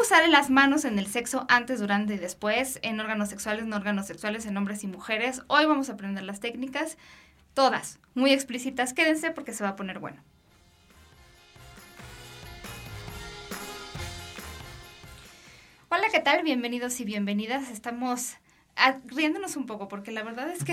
¿Cómo usar las manos en el sexo antes, durante y después? En órganos sexuales, no órganos sexuales, en hombres y mujeres. Hoy vamos a aprender las técnicas, todas, muy explícitas. Quédense porque se va a poner bueno. Hola, ¿qué tal? Bienvenidos y bienvenidas. Estamos ah, riéndonos un poco porque la verdad es que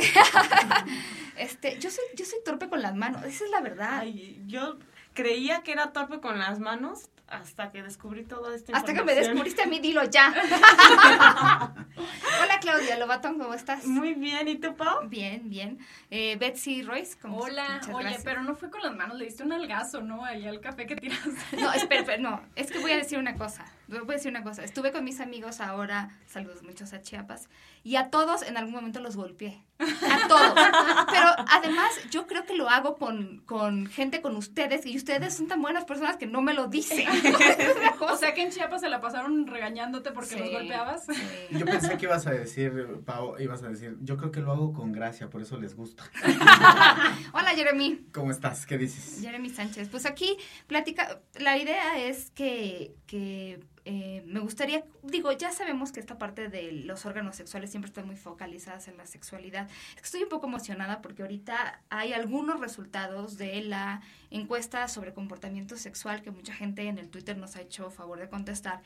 este yo soy yo soy torpe con las manos, esa es la verdad. Yo creía que era torpe con las manos hasta que descubrí todo esto. Hasta que me descubriste a mí, dilo ya. Hola Claudia Lobatón, ¿cómo estás? Muy bien, ¿y tú, Pau? Bien, bien. Eh, Betsy Royce, ¿cómo Hola, Muchas oye, gracias. pero no fue con las manos, le diste un algazo, ¿no? Ahí al café que tiraste. No, espera, espera, no, es que voy a decir una cosa, voy a decir una cosa. Estuve con mis amigos ahora, saludos muchos a Chiapas, y a todos en algún momento los golpeé. A todos. Pero además yo creo que lo hago con, con gente, con ustedes, y ustedes son tan buenas personas que no me lo dicen. O sea que en Chiapas se la pasaron regañándote porque Sí, los golpeabas. sí. Yo pensé que ibas a decir, Pau, ibas a decir, yo creo que lo hago con gracia, por eso les gusta. Hola Jeremy. ¿Cómo estás? ¿Qué dices? Jeremy Sánchez. Pues aquí platica, la idea es que, que eh, me gustaría, digo, ya sabemos que esta parte de los órganos sexuales siempre están muy focalizadas en la sexualidad. Estoy un poco emocionada porque ahorita hay algunos resultados de la encuesta sobre comportamiento sexual que mucha gente en el Twitter nos ha hecho favor de contestar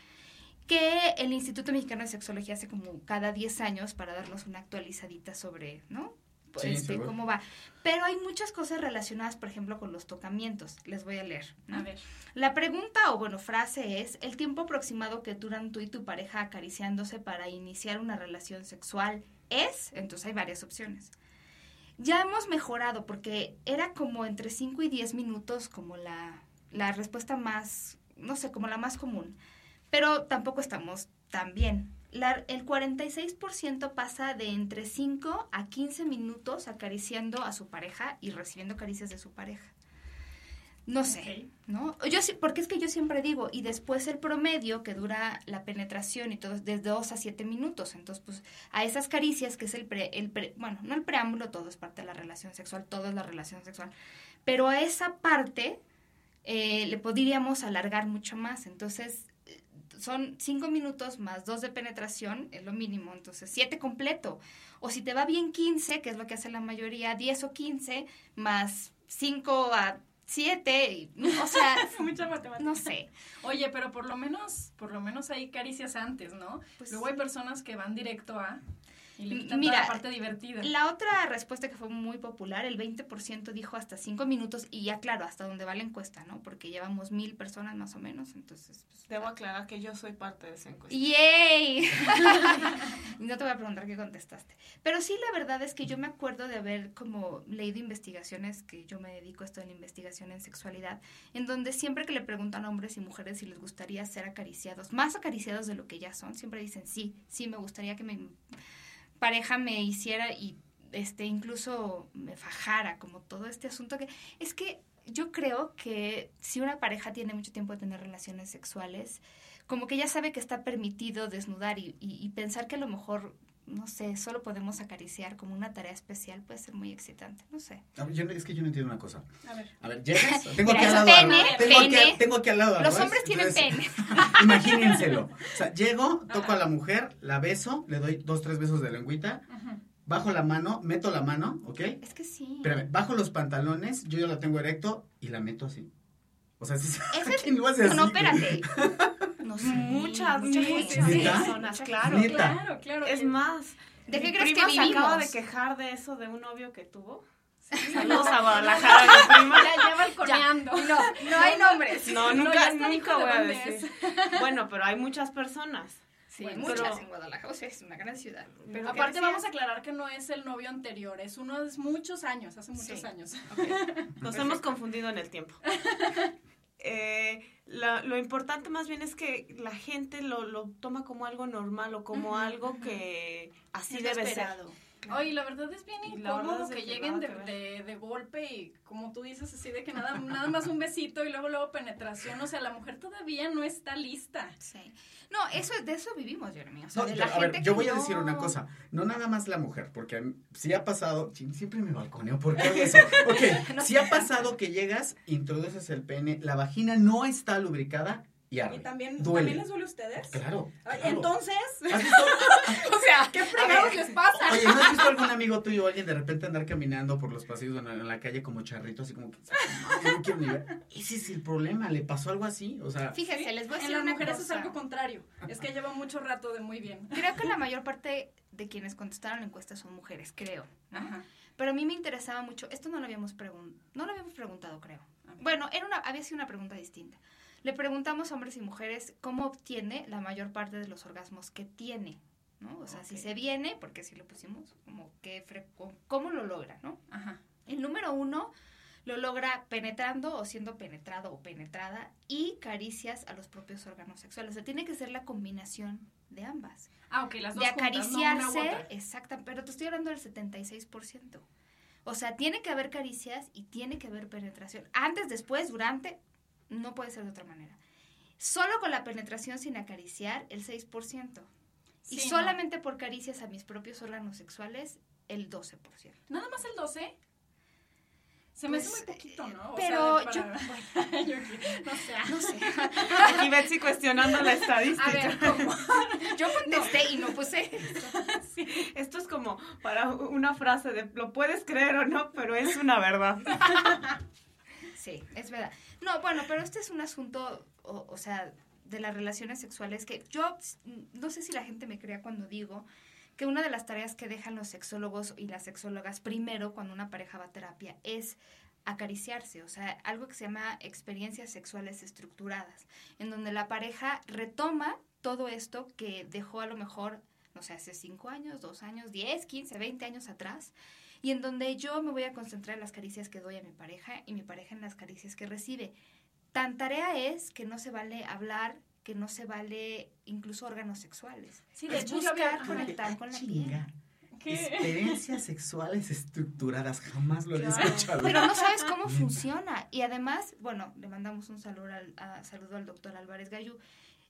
que el Instituto Mexicano de Sexología hace como cada 10 años para darnos una actualizadita sobre, ¿no? Pues, Sí, este, cómo va. Pero hay muchas cosas relacionadas, por ejemplo, con los tocamientos. Les voy a leer. ¿no? A ver. La pregunta o bueno, frase es, ¿el tiempo aproximado que duran tú y tu pareja acariciándose para iniciar una relación sexual es? Entonces hay varias opciones. Ya hemos mejorado porque era como entre 5 y 10 minutos como la, la respuesta más, no sé, como la más común. Pero tampoco estamos tan bien. La- el 46% pasa de entre 5 a 15 minutos acariciando a su pareja y recibiendo caricias de su pareja. No sé, ¿no? Yo sí, porque es que yo siempre digo, y después el promedio que dura la penetración y todo de 2 a 7 minutos. Entonces, pues, a esas caricias, que es el pre, el pre- bueno, no el preámbulo, todo es parte de la relación sexual, todo es la relación sexual. Pero a esa parte eh, le podríamos alargar mucho más. Entonces, son 5 minutos más 2 de penetración, es lo mínimo, entonces 7 completo. O si te va bien 15, que es lo que hace la mayoría, 10 o 15, más 5 a 7, o sea, Mucha matemática. no sé. Oye, pero por lo menos, por lo menos hay caricias antes, ¿no? Pues Luego hay personas que van directo a y le M- quitan mira, toda la parte divertida. La otra respuesta que fue muy popular, el 20% dijo hasta 5 minutos, y ya claro, hasta donde va la encuesta, ¿no? Porque llevamos mil personas más o menos, entonces... Pues, Debo aclarar que yo soy parte de esa encuesta. ¡Yay! no te voy a preguntar qué contestaste. Pero sí, la verdad es que yo me acuerdo de haber como leído investigaciones, que yo me dedico a esto en la investigación en sexualidad, en donde siempre que le preguntan a hombres y mujeres si les gustaría ser acariciados, más acariciados de lo que ya son, siempre dicen sí, sí, me gustaría que mi pareja me hiciera y este incluso me fajara, como todo este asunto que es que yo creo que si una pareja tiene mucho tiempo de tener relaciones sexuales, como que ya sabe que está permitido desnudar y, y- y pensar que a lo mejor, no sé, solo podemos acariciar como una tarea especial puede ser muy excitante, no sé. A ver, yo no- es que yo no entiendo una cosa. A ver. A ver, llegas, tengo aquí al lado. a- pene, tengo, pene. Aquí, tengo aquí al lado. Los hombres tienen pene. Imagínenselo. O sea, llego, toco a la mujer, la beso, le doy dos, tres besos de lengüita, bajo la mano, meto la mano, ¿ok? Es que sí. Espérame, bajo los pantalones, yo ya la tengo erecto y la meto así. O sea, sí, es- ¿quién lo hace No, no, espérate. No sé. Muchas, mucha muchas personas, claro. Claro, claro. Es que- más, ¿De qué mi crees que prima se acaba de vivimos? quejar de eso de un novio que tuvo. Saludos a Guadalajara, mi prima. Ya, ya balconeando. No, no hay nombres. No, nunca, nunca hijo, ¿de voy a decir. Bueno, pero hay muchas personas. Sí, Bueno, muchas pero- en Guadalajara, o sea, es una gran ciudad. Pero ¿qué Aparte decías? vamos a aclarar que no es el novio anterior, es uno de muchos años, hace muchos Sí. años. Nos hemos confundido en el tiempo. Eh, la- lo importante más bien es que la gente lo, lo toma como algo normal o como algo que así Es debe ser. Oye, la verdad es bien incómodo que que lleguen de, de, de golpe y como tú dices así de que nada, nada más un besito y luego luego penetración, o sea, la mujer todavía no está lista. Sí. No, eso de eso vivimos, Jeremy. O sea, No, de yo- a ver, yo voy a decir una cosa, no nada más la mujer, porque si ha pasado, siempre me balconeo, ¿por qué hago eso? Ok, No ha pasado que llegas, introduces el pene, la vagina no está lubricada y arde. ¿Y también, Duele. también les duele a ustedes? Claro. Entonces, ¿Has visto, o sea, ¿qué fregados les pasa? oye, ¿no has visto algún amigo tuyo o alguien de repente andar caminando por los pasillos en la, en la calle como charrito, así como que, "No, quiero ni ver"? Ese es el problema, ¿le pasó algo así? O sea, Fíjense, les voy a En decir las una mujeres es algo contrario. Es que lleva mucho rato de muy bien. Creo que la mayor parte de quienes contestaron la encuesta son mujeres, creo. ¿no? Ajá. Pero a mí me interesaba mucho, esto no lo habíamos, pregun- no lo habíamos preguntado, creo. Bueno, era una, había sido una pregunta distinta. Le preguntamos a hombres y mujeres cómo obtiene la mayor parte de los orgasmos que tiene, ¿no? O sea, si se viene, porque si lo pusimos, como que cómo lo logra, ¿no? Ajá. El número uno lo logra penetrando o siendo penetrado o penetrada y caricias a los propios órganos sexuales. O sea, tiene que ser la combinación de ambas Ah, ok, las dos de juntas, no acariciarse, otra. exacta, pero te estoy hablando del 76%. O sea, tiene que haber caricias y tiene que haber penetración. Antes, después, durante, no puede ser de otra manera. Solo con la penetración sin acariciar, el 6%. y Sí, no. solamente por caricias a mis propios órganos sexuales, el 12%. Nada más el 12. Se me hace Pues, muy poquito, ¿no? O Pero sea, yo, bueno, no sé. no sé. Aquí Betsy cuestionando la estadística. A ver, ¿cómo? Yo contesté y no puse. Esto es como para una frase de lo puedes creer o no, pero es una verdad. Sí, es verdad. No, bueno, pero este es un asunto, o, sea, de las relaciones sexuales que yo no sé si la gente me crea cuando digo que una de las tareas que dejan los sexólogos y las sexólogas primero cuando una pareja va a terapia es acariciarse, o sea, algo que se llama experiencias sexuales estructuradas, en donde la pareja retoma todo esto que dejó a lo mejor, no sé, hace 5 años, 2 años, 10, 15, 20 años atrás, y en donde yo me voy a concentrar en las caricias que doy a mi pareja y mi pareja en las caricias que recibe. Tan tarea es que no se vale hablar, que no se vale incluso órganos sexuales. Sí, de hecho, buscar conectar con la Chinga. piel. ¿Qué? Experiencias sexuales estructuradas, jamás lo Claro. escuchado. Pero no sabes cómo funciona. Y además, bueno, le mandamos un saludo al, a- saludo al doctor Álvarez Gallú.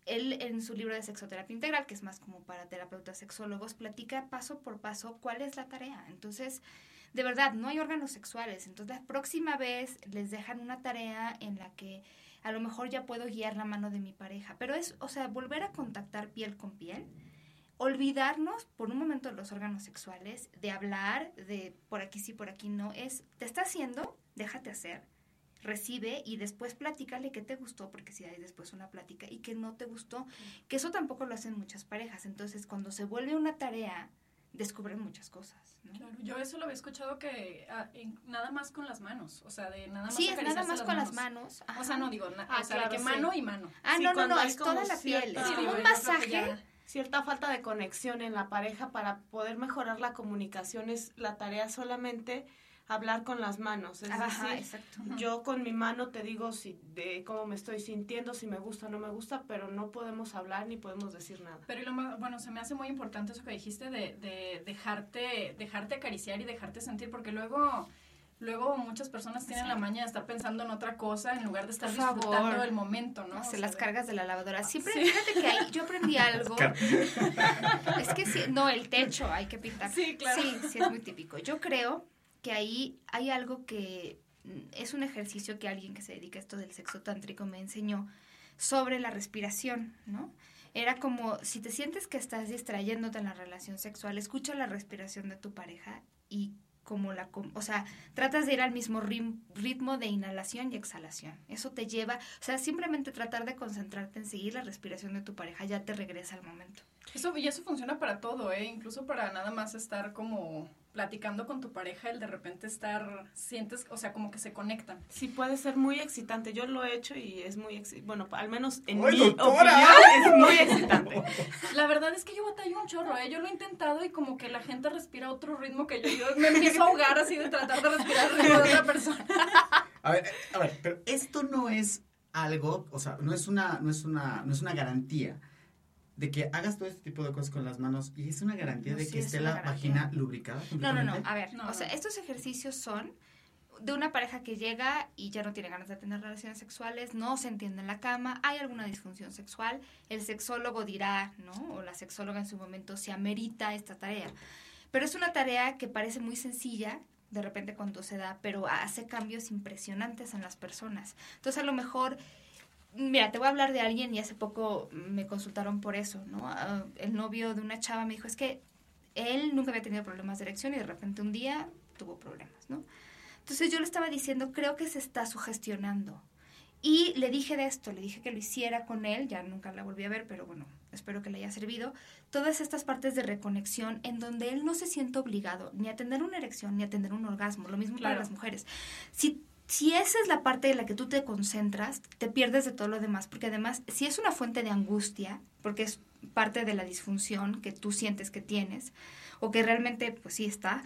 Él en su libro de sexoterapia integral, que es más como para terapeutas sexólogos, platica paso por paso cuál es la tarea. Entonces, de verdad, no hay órganos sexuales. Entonces, la próxima vez les dejan una tarea en la que a lo mejor ya puedo guiar la mano de mi pareja. Pero es, o sea, volver a contactar piel con piel olvidarnos por un momento de los órganos sexuales, de hablar de por aquí sí, por aquí no, es, te está haciendo, déjate hacer, recibe y después platícale qué te gustó, porque si hay después una plática y que no te gustó, que eso tampoco lo hacen muchas parejas, entonces cuando se vuelve una tarea, descubren muchas cosas, ¿no? Claro, yo eso lo había escuchado que ah, en- nada más con las manos, o sea, de nada más Sí, es nada más con las manos. O sea, no digo, na- Ah, o sea, de claro, que sí. mano y mano. Ah, Sí, no, no, no, es toda la piel, cierta- es como un masaje. Cierta falta de conexión en la pareja para poder mejorar la comunicación es la tarea solamente hablar con las manos. Es Ajá, decir, exacto. yo con mi mano te digo si de cómo me estoy sintiendo, si me gusta o no me gusta, pero no podemos hablar ni podemos decir nada. Pero lo más- bueno, se me hace muy importante eso que dijiste de, de dejarte, dejarte acariciar y dejarte sentir, porque luego, luego muchas personas tienen Sí. la maña de estar pensando en otra cosa en lugar de estar disfrutando del momento, ¿no? O Se sea, las de- cargas de la lavadora. Siempre, Sí. fíjate que ahí yo aprendí algo. Es que sí, no, el techo hay que pintar. Sí, claro. Sí, sí, es muy típico. Yo creo que ahí hay algo que mm, es un ejercicio que alguien que se dedica a esto del sexo tántrico me enseñó sobre la respiración, ¿no? Era como, si te sientes que estás distrayéndote en la relación sexual, escucha la respiración de tu pareja y como la, o sea, tratas de ir al mismo ritmo de inhalación y exhalación. Eso te lleva, o sea, simplemente tratar de concentrarte en seguir la respiración de tu pareja ya te regresa al momento. Eso, y eso funciona para todo, ¿eh? Incluso para nada más estar como platicando con tu pareja, el de repente estar, sientes, o sea, como que se conectan. Sí, puede ser muy excitante. Yo lo he hecho y es muy excitante. Bueno, al menos en ¡Ay, mi doctora! opinión es muy excitante. La verdad es que yo batallo un chorro, ¿eh? Yo lo he intentado y como que la gente respira otro ritmo que yo. Yo me empiezo a ahogar así de tratar de respirar al ritmo de otra persona. A ver, a ver, pero esto no es algo, o sea, no es una, no es una, no es una garantía de que hagas todo este tipo de cosas con las manos y es una garantía No, de sí que es esté la garantía. vagina lubricada. No, no, no. A ver, No, o sea, no. estos ejercicios son de una pareja que llega y ya no tiene ganas de tener relaciones sexuales, no se entiende en la cama, hay alguna disfunción sexual, el sexólogo dirá, ¿no? O la sexóloga en su momento se amerita esta tarea. Pero es una tarea que parece muy sencilla de repente cuando se da, pero hace cambios impresionantes en las personas. Entonces a lo mejor Mira, te voy a hablar de alguien y hace poco me consultaron por eso, ¿no? Ah, el novio de una chava me dijo, es que él nunca había tenido problemas de erección y de repente un día tuvo problemas, ¿no? Entonces yo le estaba diciendo, creo que se está sugestionando. Y le dije de esto, le dije que lo hiciera con él, ya nunca la volví a ver, pero bueno, espero que le haya servido. Todas estas partes de reconexión en donde él no se siente obligado ni a tener una erección ni a tener un orgasmo, lo mismo para Claro. las mujeres. Si, si esa es la parte en la que tú te concentras, te pierdes de todo lo demás, porque además, si es una fuente de angustia, porque es parte de la disfunción que tú sientes que tienes, o que realmente, pues sí está,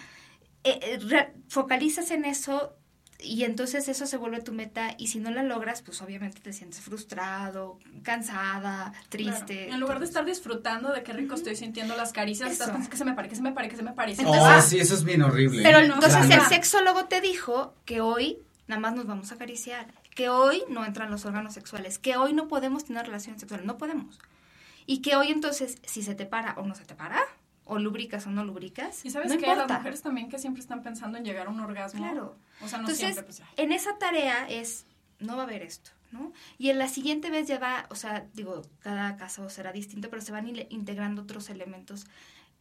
eh, eh, re- focalizas en eso y entonces eso se vuelve tu meta y si no la logras, pues obviamente te sientes frustrado, cansada, triste. Claro. En lugar de estar disfrutando de qué rico estoy sintiendo las caricias, estás pensando que se me pare, que se me pare, que se me pare. Entonces- oh, pare. sí, eso es bien horrible. Pero no, entonces claro. el sexólogo te dijo que hoy nada más nos vamos a acariciar, que hoy no entran los órganos sexuales, que hoy no podemos tener relaciones sexuales, no podemos. Y que hoy entonces, si se te para o no se te para, o lubricas o no lubricas, Y sabes no que las mujeres también que siempre están pensando en llegar a un orgasmo. Claro. O sea, no Entonces, siempre, pues, en esa tarea es, no va a haber esto, ¿no? Y en la siguiente vez ya va, o sea, digo, cada caso será distinto, pero se van integrando otros elementos.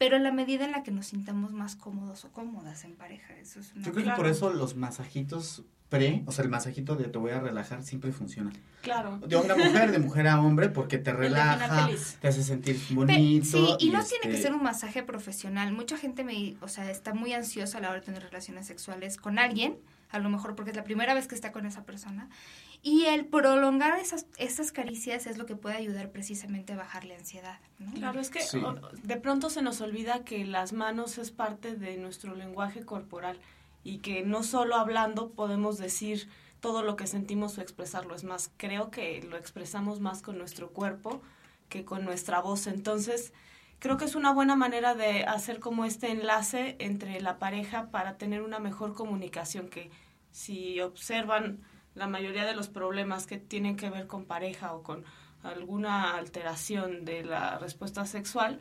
Pero en la medida en la que nos sintamos más cómodos o cómodas en pareja, eso es una... Yo creo Claro. que por eso los masajitos pre, o sea, el masajito de te voy a relajar siempre funciona. Claro. De hombre a mujer, de mujer a hombre, porque te relaja, te hace sentir Pe- bonito. sí, y no tiene que este, ser un masaje profesional. Mucha gente me, o sea, está muy ansiosa a la hora de tener relaciones sexuales con alguien, a lo mejor porque es la primera vez que está con esa persona. Y el prolongar esas, esas caricias es lo que puede ayudar precisamente a bajar la ansiedad, ¿no? Claro, es que Sí. o- de pronto se nos olvida que las manos es parte de nuestro lenguaje corporal y que no solo hablando podemos decir todo lo que sentimos o expresarlo. Es más, creo que lo expresamos más con nuestro cuerpo que con nuestra voz. Entonces, creo que es una buena manera de hacer como este enlace entre la pareja para tener una mejor comunicación que si observan la mayoría de los problemas que tienen que ver con pareja o con alguna alteración de la respuesta sexual,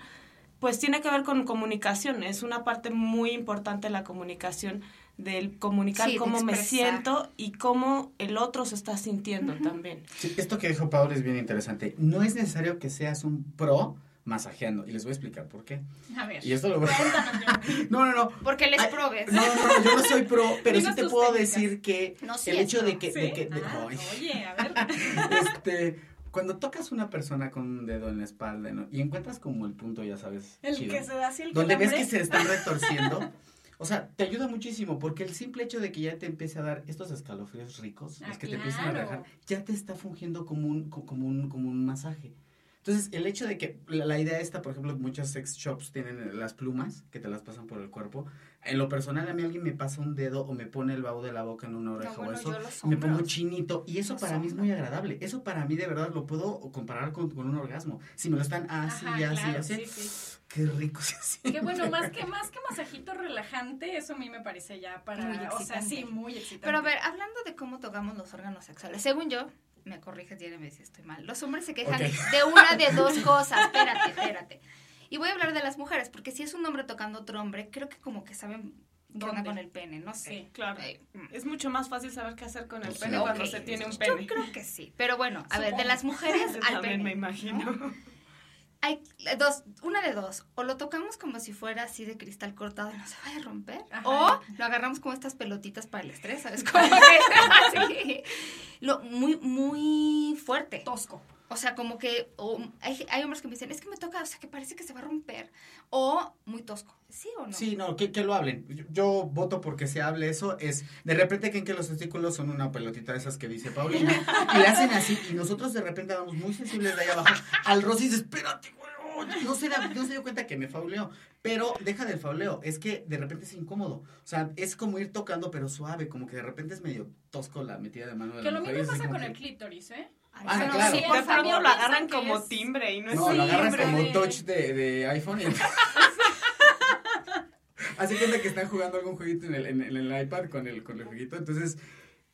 pues tiene que ver con comunicación. Es una parte muy importante la comunicación del comunicar Sí, de cómo me siento y cómo el otro se está sintiendo también. Sí, esto que dijo Pablo es bien interesante. No es necesario que seas un pro masajeando. Y les voy a explicar por qué. A ver. Y esto lo voy a... No, no, no. Porque les probes. No, no, no, yo no soy pro, pero sí te puedo técnicas. decir que No, el hecho de que... de que- de- Ah, oye, a ver. este, cuando tocas una persona con un dedo en la espalda ¿no? y encuentras como el punto, ya sabes, El chido, que se da así el donde ves que se están retorciendo, o sea, te ayuda muchísimo porque el simple hecho de que ya te empiece a dar estos escalofríos ricos, Ah, los que te empiezan a relajar, ya te está fungiendo como un, co- como un, como un masaje. Entonces, el hecho de que la, la idea esta, por ejemplo, muchos sex shops tienen las plumas que te las pasan por el cuerpo. En lo personal, a mí alguien me pasa un dedo o me pone el vaho de la boca en una oreja bueno, o eso, me pongo chinito. Y eso para mí es muy agradable. Eso para mí, de verdad, lo puedo comparar con, con un orgasmo. Si me lo están así, Ajá, así, claro, así. sí, sí. Qué rico se siente. Qué bueno, más que, más que masajito relajante, eso a mí me parece ya para... Muy o sea, excitante. sí, muy excitante. Pero a ver, hablando de cómo tocamos los órganos sexuales, según yo, me corriges y me si estoy mal, los hombres se quejan de una de dos cosas. Espérate, espérate. Y voy a hablar de las mujeres, porque si es un hombre tocando otro hombre, creo que como que saben ¿Dónde? con el pene, no sé. Sí. Claro. Eh. Es mucho más fácil saber qué hacer con el Sí. pene cuando se tiene un Yo pene. creo que sí. Pero bueno, a ver, de las mujeres Yo al también pene. me imagino. ¿no? Hay dos, una de dos. O lo tocamos como si fuera así de cristal cortado y no se vaya a romper. Ajá. O lo agarramos como estas pelotitas para el estrés, ¿sabes? Como que así. Lo, muy, muy fuerte. Tosco. O sea, como que o hay, hay hombres que me dicen, es que me toca, o sea, que parece que se va a romper. O muy tosco. ¿Sí o no? Sí, no, que, que lo hablen. Yo, yo voto porque se hable eso. Es, de repente creen que los testículos son una pelotita de esas que dice Paulina. y le hacen así. Y nosotros de repente vamos muy sensibles de ahí abajo al roce y dices, espérate, güey. No se, da- no se dio cuenta que me fauleó. Pero deja del fauleo. Es que de repente es incómodo. O sea, es como ir tocando, pero suave. Como que de repente es medio tosco la metida de mano de Que la lo mujer. y mismo pasa con que- el clítoris, ¿eh? Ah, no claro. de por favor. lo agarran como es- timbre y no, No, es lo agarran timbre como touch de, de iPhone y Así cuenta que están jugando algún jueguito en el, en, en el iPad con el, con el jueguito, entonces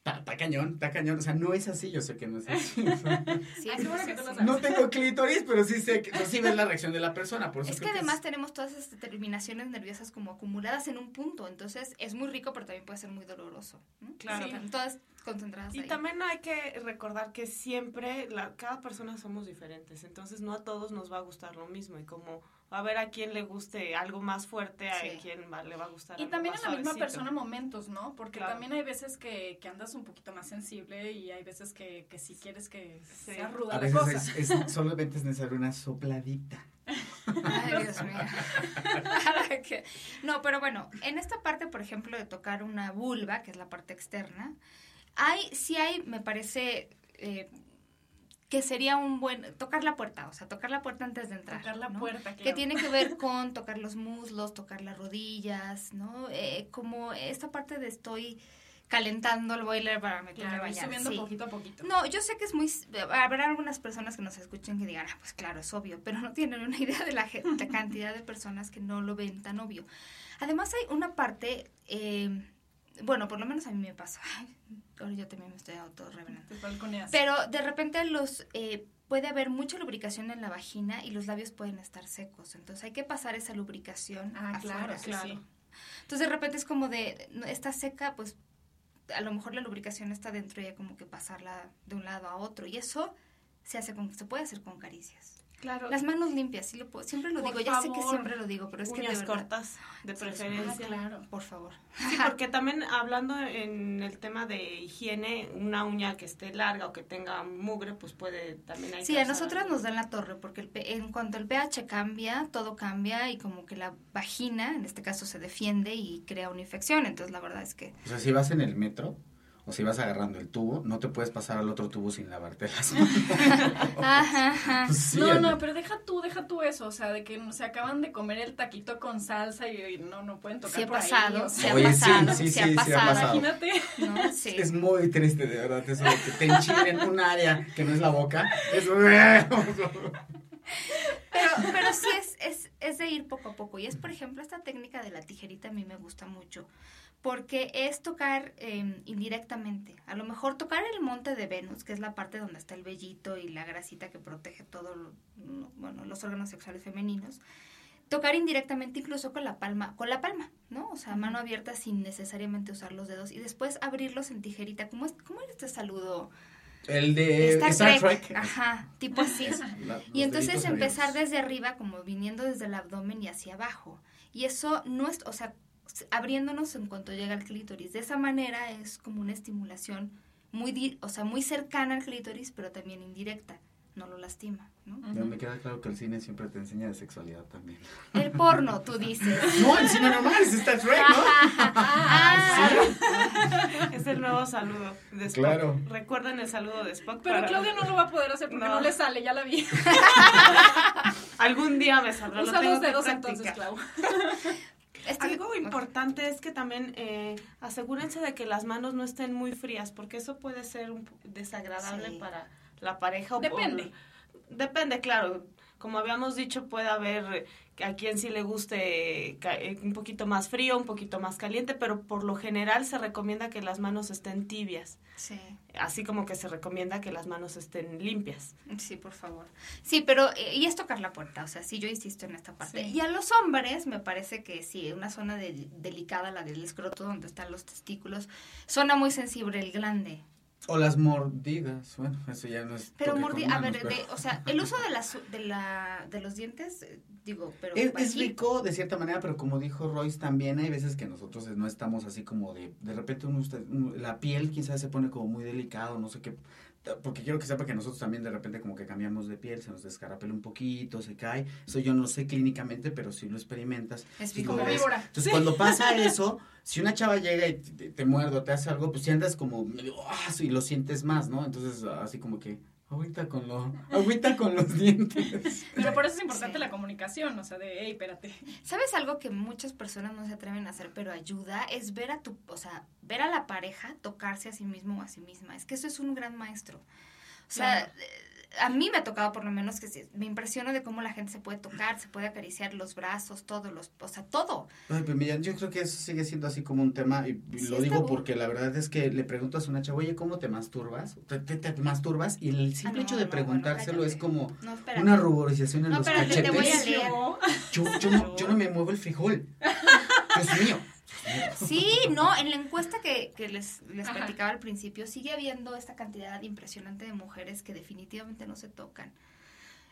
está cañón, está cañón, o sea, no es así, yo sé que no es así. o sea, Sí, Ay, sí, seguro sí, que tú lo sí. sabes. no tengo clítoris, pero sí sé que, sí ves la reacción de la persona, por eso Es que además tenemos todas esas terminaciones nerviosas como acumuladas en un punto, entonces es muy rico, pero también puede ser muy doloroso. ¿no? Claro. Sí. Entonces, concentradas Y ahí. también hay que recordar que siempre, la, cada persona somos diferentes, entonces no a todos nos va a gustar lo mismo y como a ver a quién le guste algo más fuerte, a Sí. quién va- le va a gustar Y algo también más en la misma persona momentos, ¿no? Porque Claro. también hay veces que, que andas un poquito más sensible y hay veces que, que sí quieres que Sí. sea ruda A la veces cosa. es, es- solamente es necesaria una sopladita. Ay, Dios mío. No, pero bueno, en esta parte, por ejemplo, de tocar una vulva, que es la parte externa, hay, sí hay, me parece, eh, que sería un buen, tocar la puerta, o sea, tocar la puerta antes de entrar. Tocar la ¿no? puerta. Que tiene que ver con tocar los muslos, tocar las rodillas, ¿no? Eh, como esta parte de estoy calentando el boiler para meterme a Claro, bañar. subiendo sí. poquito a poquito. No, yo sé que es muy... Habrá algunas personas que nos escuchen que digan, ah, pues claro, es obvio, pero no tienen una idea de la, la cantidad de personas que no lo ven tan obvio. Además hay una parte, eh, bueno, por lo menos a mí me pasa, ahora yo también me estoy autorrevelando, pero de repente los... eh, puede haber mucha lubricación en la vagina y los labios pueden estar secos, entonces hay que pasar esa lubricación Ah, afuera. claro, claro. sí. Entonces de repente es como de, está seca, pues a lo mejor la lubricación está dentro y hay como que pasarla de un lado a otro. Y eso se hace con, se puede hacer con caricias. Claro, Las manos limpias, sí lo puedo, siempre lo Por digo, ya sé que siempre lo digo, pero es que de verdad, cortas de preferencia. Ah, claro. por favor. Sí, porque también hablando en el tema de higiene, una uña que esté larga o que tenga mugre, pues puede también hay Sí, a nosotras nos dan la torre, porque el en cuanto el pH cambia, todo cambia y como que la vagina, en este caso, se defiende y crea una infección. Entonces, la verdad es que O sea, si vas en el metro o si vas agarrando el tubo, no te puedes pasar al otro tubo sin lavarte las manos. Ajá, ajá. Sí, no, no, pero deja tú, deja tú eso, o sea, de que se acaban de comer el taquito con salsa y, y no, no pueden tocar Sí ha por ahí, pasado, o se sea, ha Oye, pasado, sí, se ha sí ha pasado. pasado. Imagínate. ¿no? Sí. Es muy triste, de verdad, eso de que te enchilen un área que no es la boca. Es... Pero, pero sí es, es, es de ir poco a poco. Y es, por ejemplo, esta técnica de la tijerita a mí me gusta mucho. Porque es tocar eh, indirectamente. A lo mejor tocar el monte de Venus, que es la parte donde está el vellito y la grasita que protege todo, lo- no, bueno, los órganos sexuales femeninos. Tocar indirectamente incluso con la palma, con la palma, ¿no? O sea, mano abierta sin necesariamente usar los dedos. Y después abrirlos en tijerita. ¿Cómo es, cómo era este saludo? El de Star, Star Trek. Trek. Ajá, tipo así. La- Y entonces empezar abiertos. desde arriba, como viniendo desde el abdomen y hacia abajo. Y eso no es, o sea, abriéndonos en cuanto llega al clítoris. De esa manera es como una estimulación muy, di- o sea, muy cercana al clítoris, pero también indirecta. No lo lastima, ¿no? Ya me queda claro que el cine siempre te enseña de sexualidad también. El porno, tú dices. No, el cine normal es Star Trek, ¿no? Ah, Es el nuevo saludo de Spock. Claro. Recuerden el saludo de Spock. Pero para- Claudia no lo va a poder hacer porque no, No. le sale, ya la vi. Algún día me saldrá. lo Usa tengo dos que entonces. Clau. Algo importante es que también eh, asegúrense de que las manos no estén muy frías, porque eso puede ser un desagradable Sí. para la pareja. o Depende. depende, claro. Como habíamos dicho, puede haber eh, a quien sí le guste eh, un poquito más frío, un poquito más caliente, pero por lo general se recomienda que las manos estén tibias, Sí. así como que se recomienda que las manos estén limpias. Sí, por favor. Sí, pero eh, y es tocar la puerta, o sea, sí, yo insisto en esta parte. Sí. Y a los hombres me parece que sí, una zona de- delicada, la del escroto, donde están los testículos, zona muy sensible el glande. O las mordidas, bueno, eso ya no es. Pero toque mordi, con a ver, pero- de- o sea, el uso de las de la de los dientes, eh, digo, pero Es, es rico de cierta manera, pero como dijo Royce, también hay veces que nosotros no estamos así como de, de repente uno, usted- uno- la piel quizás se pone como muy delicado, no sé qué, porque quiero que sepa que nosotros también de repente como que cambiamos de piel, se nos descarapela un poquito, se cae, eso yo no sé clínicamente, pero si lo experimentas. es Como víbora. Entonces cuando pasa eso, si una chava llega y te, te muerde o te hace algo, pues si andas como medio, ah, y lo sientes más, ¿no? Entonces así como que, agüita con lo, agüita con los dientes. Pero por eso es importante Sí. la comunicación, o sea, de, hey, espérate. ¿Sabes algo que muchas personas no se atreven a hacer, pero ayuda? Es ver a tu, o sea, ver a la pareja tocarse a sí mismo o a sí misma. Es que eso es un gran maestro. O sea, Claro. A mí me ha tocado por lo menos que me impresiona de cómo la gente se puede tocar, se puede acariciar los brazos, todo, los, o sea, todo. Ay, pues mira, yo creo que eso sigue siendo así como un tema y, Sí, lo digo porque la verdad es que le preguntas a una chava, oye, ¿cómo te masturbas? ¿Te, te- te masturbas? Y el simple Ah, hecho de no, preguntárselo bueno, es como una ruborización en los espérate, te voy a cachetes. leer. Yo, yo, no, yo no me muevo el frijol. Dios mío. Sí, no, en la encuesta que, que les, les Ajá. platicaba al principio, sigue habiendo esta cantidad impresionante de mujeres que definitivamente no se tocan.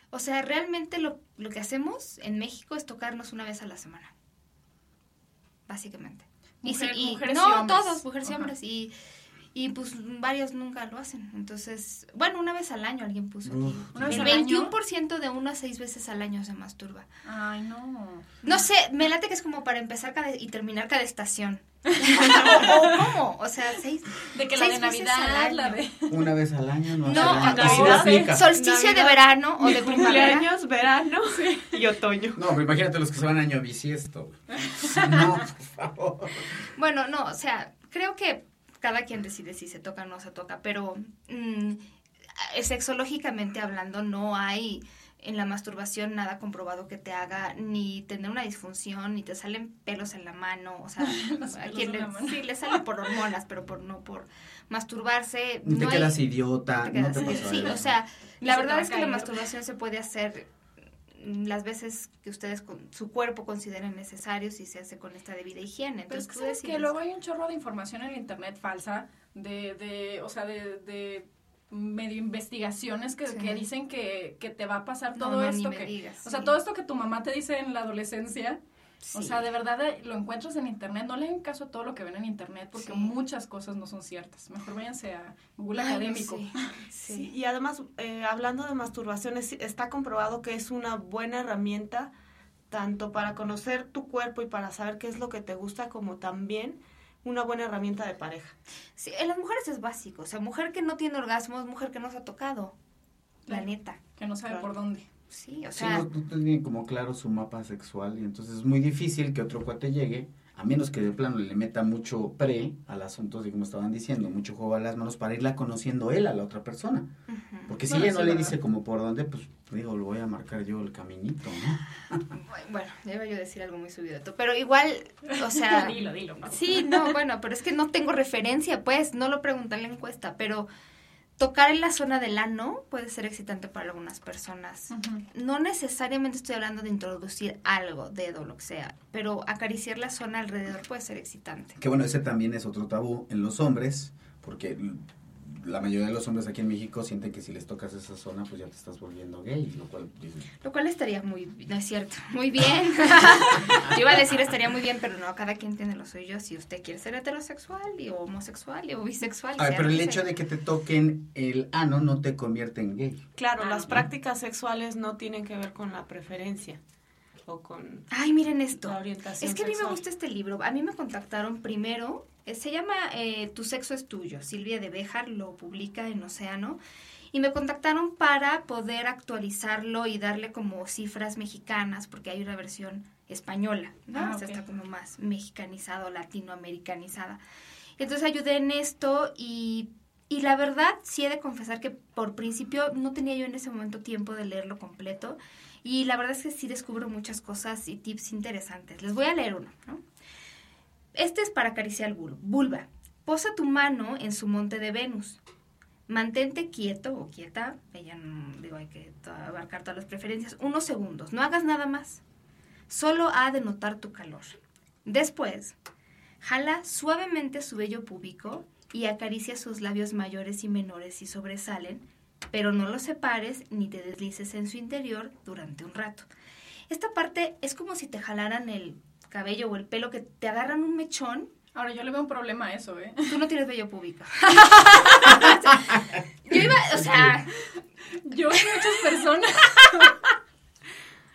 O sea, realmente lo, lo que hacemos en México es tocarnos una vez a la semana. Básicamente. Y sí, y- mujeres y no, hombres. todos, mujeres y hombres. Y, y pues varios nunca lo hacen. Entonces, bueno, una vez al año alguien puso aquí. Uf. ¿Una vez El al año? 21% de una a seis veces al año se masturba. Ay, no. No sé, me late que es como para empezar cada y terminar cada estación. o, cómo, o sea, seis. De que la de veces al Navidad, año. la de... Una vez al año, no. No, Sí lo Navidad, aplica. Solsticio de verano o de primavera. Cumpleaños, verano y otoño. No, pero imagínate los que se van año bisiesto. No, por favor. Bueno, no, o sea, creo que cada quien decide si se toca o no se toca, pero mm, sexológicamente hablando no hay en la masturbación nada comprobado que te haga ni tener una disfunción, ni te salen pelos en la mano, o sea, a quien en le, la mano. sí, le salen por hormonas, pero por no por masturbarse. Ni te no hay- quedas idiota. te quedas no te sí, o sea, la te verdad es que la masturbación se puede hacer las veces que ustedes con su cuerpo consideren necesarios y se hace con esta debida higiene. Pero es Entonces que luego hay un chorro de información en internet falsa, de, de o sea, de, de medio investigaciones que, Sí. que dicen que, que te va a pasar todo no, esto que... digas, O sea, sí. todo esto que tu mamá te dice en la adolescencia, o sea, de verdad eh, lo encuentras en internet, no le hagan caso a todo lo que ven en internet porque Sí. muchas cosas no son ciertas. Mejor váyanse a Google Ay, Académico. sí, Sí, sí. y además, eh, hablando de masturbación, es- está comprobado que es una buena herramienta tanto para conocer tu cuerpo y para saber qué es lo que te gusta, como también una buena herramienta de pareja. Sí, en las mujeres es básico. O sea, mujer que no tiene orgasmos, mujer que no se ha tocado. La neta. Que no sabe Claro. por dónde. Sí, o Sí, sea. no, no tiene como claro su mapa sexual y entonces es muy difícil que otro cuate llegue, a menos que de plano le meta mucho pre al asunto, así como estaban diciendo, mucho juego a las manos para irla conociendo él a la otra persona. ujú. Porque si Bueno, ella no sí, le ¿verdad? dice como por dónde, pues digo, lo voy a marcar yo el caminito, ¿no? Bueno, ya iba yo a decir algo muy subido de todo, Pero igual, o sea. dilo, dilo. no. Sí, no, bueno, pero es que no tengo referencia, pues, no lo pregunté en la encuesta, pero tocar en la zona del ano puede ser excitante para algunas personas. No necesariamente estoy hablando de introducir algo, dedo, lo que sea, pero acariciar la zona alrededor puede ser excitante. Que bueno, ese también es otro tabú en los hombres, porque la mayoría de los hombres aquí en México sienten que si les tocas esa zona, pues ya te estás volviendo gay, lo cual Lo cual estaría muy, no es cierto, muy bien. Yo iba a decir estaría muy bien, pero no, cada quien tiene lo suyo. Si usted quiere ser heterosexual y o homosexual y o bisexual. A ver, pero el hecho de que te toquen el ano no te convierte en gay. Claro, Ah, las ¿no? prácticas sexuales no tienen que ver con la preferencia o con Ay, miren esto. la orientación Es que a mí me gusta este libro. A mí me contactaron primero. Eh, Se llama eh, Tu sexo es tuyo. Silvia de Béjar lo publica en Océano. Y me contactaron para poder actualizarlo y darle como cifras mexicanas, porque hay una versión española, ¿no? Ah, O sea, está como más mexicanizado, latinoamericanizada. Entonces ayudé en esto y, y la verdad sí he de confesar que por principio no tenía yo en ese momento tiempo de leerlo completo y la verdad es que sí descubro muchas cosas y tips interesantes. Les voy a leer uno, ¿no? Este es para acariciar vulva. Posa tu mano en su monte de Venus. Mantente quieto o quieta, ella no, digo, hay que abarcar todas las preferencias, unos segundos, no hagas nada más. Solo ha de notar tu calor. Después, jala suavemente su vello púbico y acaricia sus labios mayores y menores si sobresalen, pero no los separes ni te deslices en su interior durante un rato. Esta parte es como si te jalaran el cabello o el pelo, que te agarran un mechón Ahora, yo le veo un problema a eso, ¿eh? Tú no tienes vello público. Yo iba, o sea, Yo veo muchas personas.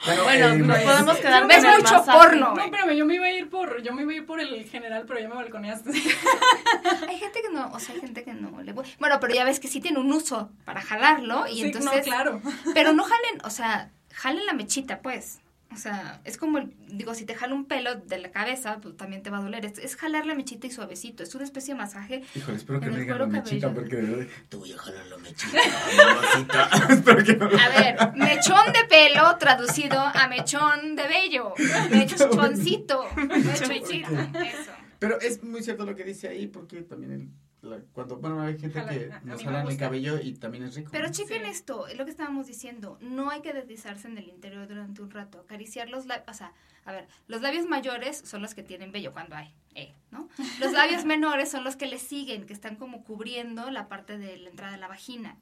Bueno, eh, nos pues, podemos quedar el mucho masaje. porno. No, espérame, yo me iba a ir por, yo me iba a ir por el general, pero ya me balconeaste. Hay gente que no, o sea, hay gente que no le voy. Bueno, pero ya ves que sí tiene un uso para jalarlo y Sí, entonces. no, claro. Pero no jalen, o sea, jalen la mechita, pues. O sea, es como, el- digo, si te jala un pelo de la cabeza, pues también te va a doler. Es, es jalar la mechita y suavecito. Es una especie de masaje. Híjole, espero que el digan la mechita, porque de verdad, te voy a jalar la mechita, espero que no lo A ver, mechón de pelo traducido a mechón de vello. Mechoncito. Mechoncito. Eso. Pero es muy cierto lo que dice ahí, porque también el la- cuando, bueno, hay gente Jala- que a- nos jalan el cabello y también es rico. Pero ¿no? chequen Sí. esto, es lo que estábamos diciendo, no hay que deslizarse en el interior durante un rato, acariciar los labios, o sea, a ver, los labios mayores son los que tienen vello cuando hay, eh, ¿no? Los labios menores son los que le siguen, que están como cubriendo la parte de la entrada de la vagina.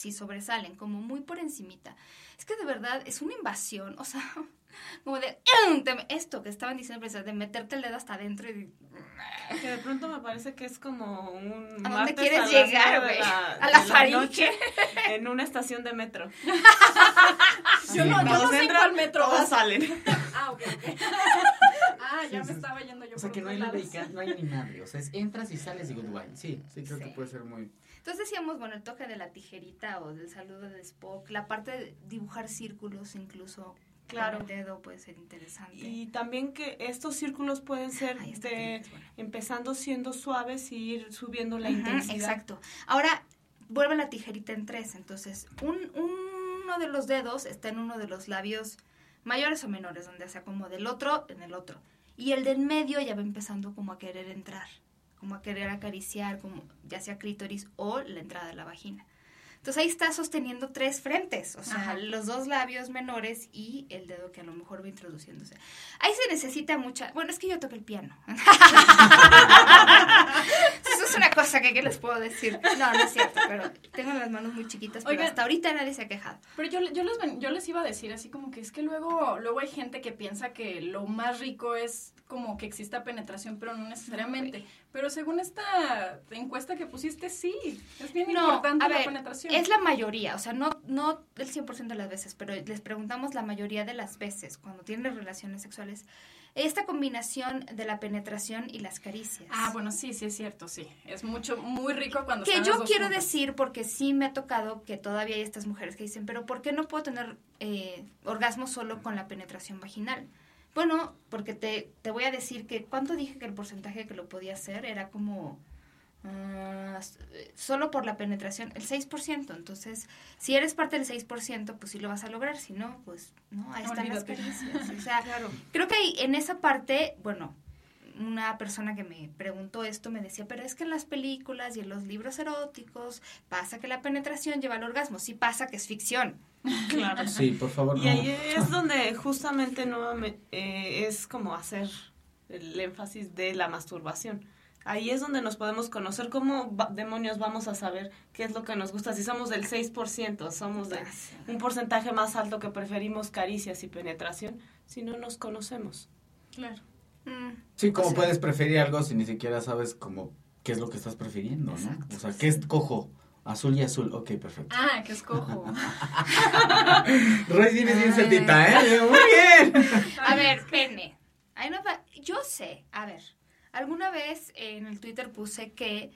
Si sobresalen, como muy por encimita. Es que de verdad es una invasión, o sea, como de, te- esto que estaban diciendo, de meterte el dedo hasta adentro y... Que de pronto me parece que es como un ¿A dónde martes quieres las llegar, güey? la- ¿A la faringe? en una estación de metro. Yo no, yo no sé cuál metro todos salen. Ah, ok, ok. Ah, ya Sí, me sí. estaba yendo yo O sea, por que no hay lógica, no hay ni madre. O sea, es entras y sales y goodbye. Sí, sí, creo Sí. que puede ser muy... Entonces decíamos, bueno, el toque de la tijerita o del saludo de Spock, la parte de dibujar círculos incluso Claro. con el dedo puede ser interesante. Y también que estos círculos pueden ser de bueno. empezando siendo suaves y ir subiendo la intensidad. Exacto. Ahora, vuelve la tijerita en tres. Entonces, un, uno de los dedos está en uno de los labios mayores o menores, donde se acomoda el otro en el otro. Y el del medio ya va empezando como a querer entrar, como a querer acariciar, como ya sea clítoris o la entrada de la vagina. Entonces ahí está sosteniendo tres frentes, o sea, Ajá. los dos labios menores y el dedo que a lo mejor va introduciéndose. Ahí se necesita mucha, bueno, es que yo toco el piano. Una cosa que, ¿qué les puedo decir? No, no es cierto, pero tengo las manos muy chiquitas, pero Oigan. hasta ahorita nadie se ha quejado. Pero yo, yo, les, yo les iba a decir así como que es que luego, luego hay gente que piensa que lo más rico es como que exista penetración, pero no necesariamente. pero según esta encuesta que pusiste, sí, es bien No, importante a la ver, penetración. es la mayoría, o sea, no, no el 100% de las veces, pero les preguntamos la mayoría de las veces cuando tienen relaciones sexuales, esta combinación de la penetración y las caricias. Ah, bueno, sí, sí es cierto, sí. Es mucho, muy rico cuando que están yo las dos quiero juntas. decir, porque sí me ha tocado que todavía hay estas mujeres que dicen, pero ¿por qué no puedo tener eh, orgasmo solo con la penetración vaginal? Bueno, porque te, te voy a decir que, ¿cuánto dije que el porcentaje que lo podía hacer era como ah, s- eh, solo por la penetración? El 6%. Entonces, si eres parte del 6%, pues sí lo vas a lograr. Si no, pues no, ahí están las Olvídate. caricias. O sea, Creo que ahí, en esa parte, bueno, una persona que me preguntó esto me decía, pero es que en las películas y en los libros eróticos pasa que la penetración lleva al orgasmo. Sí pasa que es ficción. Claro. Sí, por favor, Y no. ahí es donde justamente nuevamente eh, es como hacer el énfasis de la masturbación. Ahí es donde nos podemos conocer cómo va- demonios vamos a saber qué es lo que nos gusta. Si somos del 6%, somos de un porcentaje más alto que preferimos caricias y penetración, si no nos conocemos. Claro. Mm, Sí, como o sea, puedes preferir algo si ni siquiera sabes como qué es lo que estás prefiriendo, ¿no? O sea, sí. ¿qué es cojo? Azul y azul, ok, perfecto. Ah, que escojo. Roy tienes bien Ay. celtita, ¿eh? Muy bien. A ver, pene. Ahí nos va- Yo sé, a ver, alguna vez en el Twitter puse que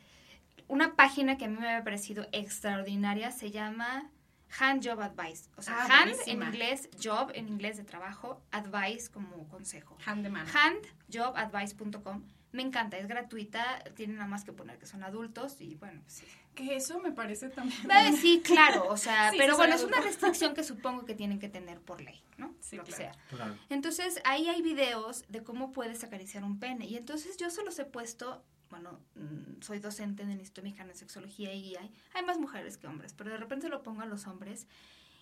una página que a mí me había parecido extraordinaria se llama Hand Job Advice. O sea, Ah, hand buenísima. en inglés, job en inglés de trabajo, advice como consejo. Hand de mano. handjobadvice.com. Me encanta, es gratuita, tienen nada más que poner que son adultos y bueno, pues sí. Que eso me parece también. Eh, Sí, claro, o sea, Sí, pero bueno, soy es una adulto. restricción que supongo que tienen que tener por ley, ¿no? Sí, Lo que claro. sea. Claro. Entonces, ahí hay videos de cómo puedes acariciar un pene. Y entonces yo se los he puesto, bueno, mm, soy docente en el Instituto Mexicano de Sexología y hay, hay más mujeres que hombres, pero de repente lo pongo a los hombres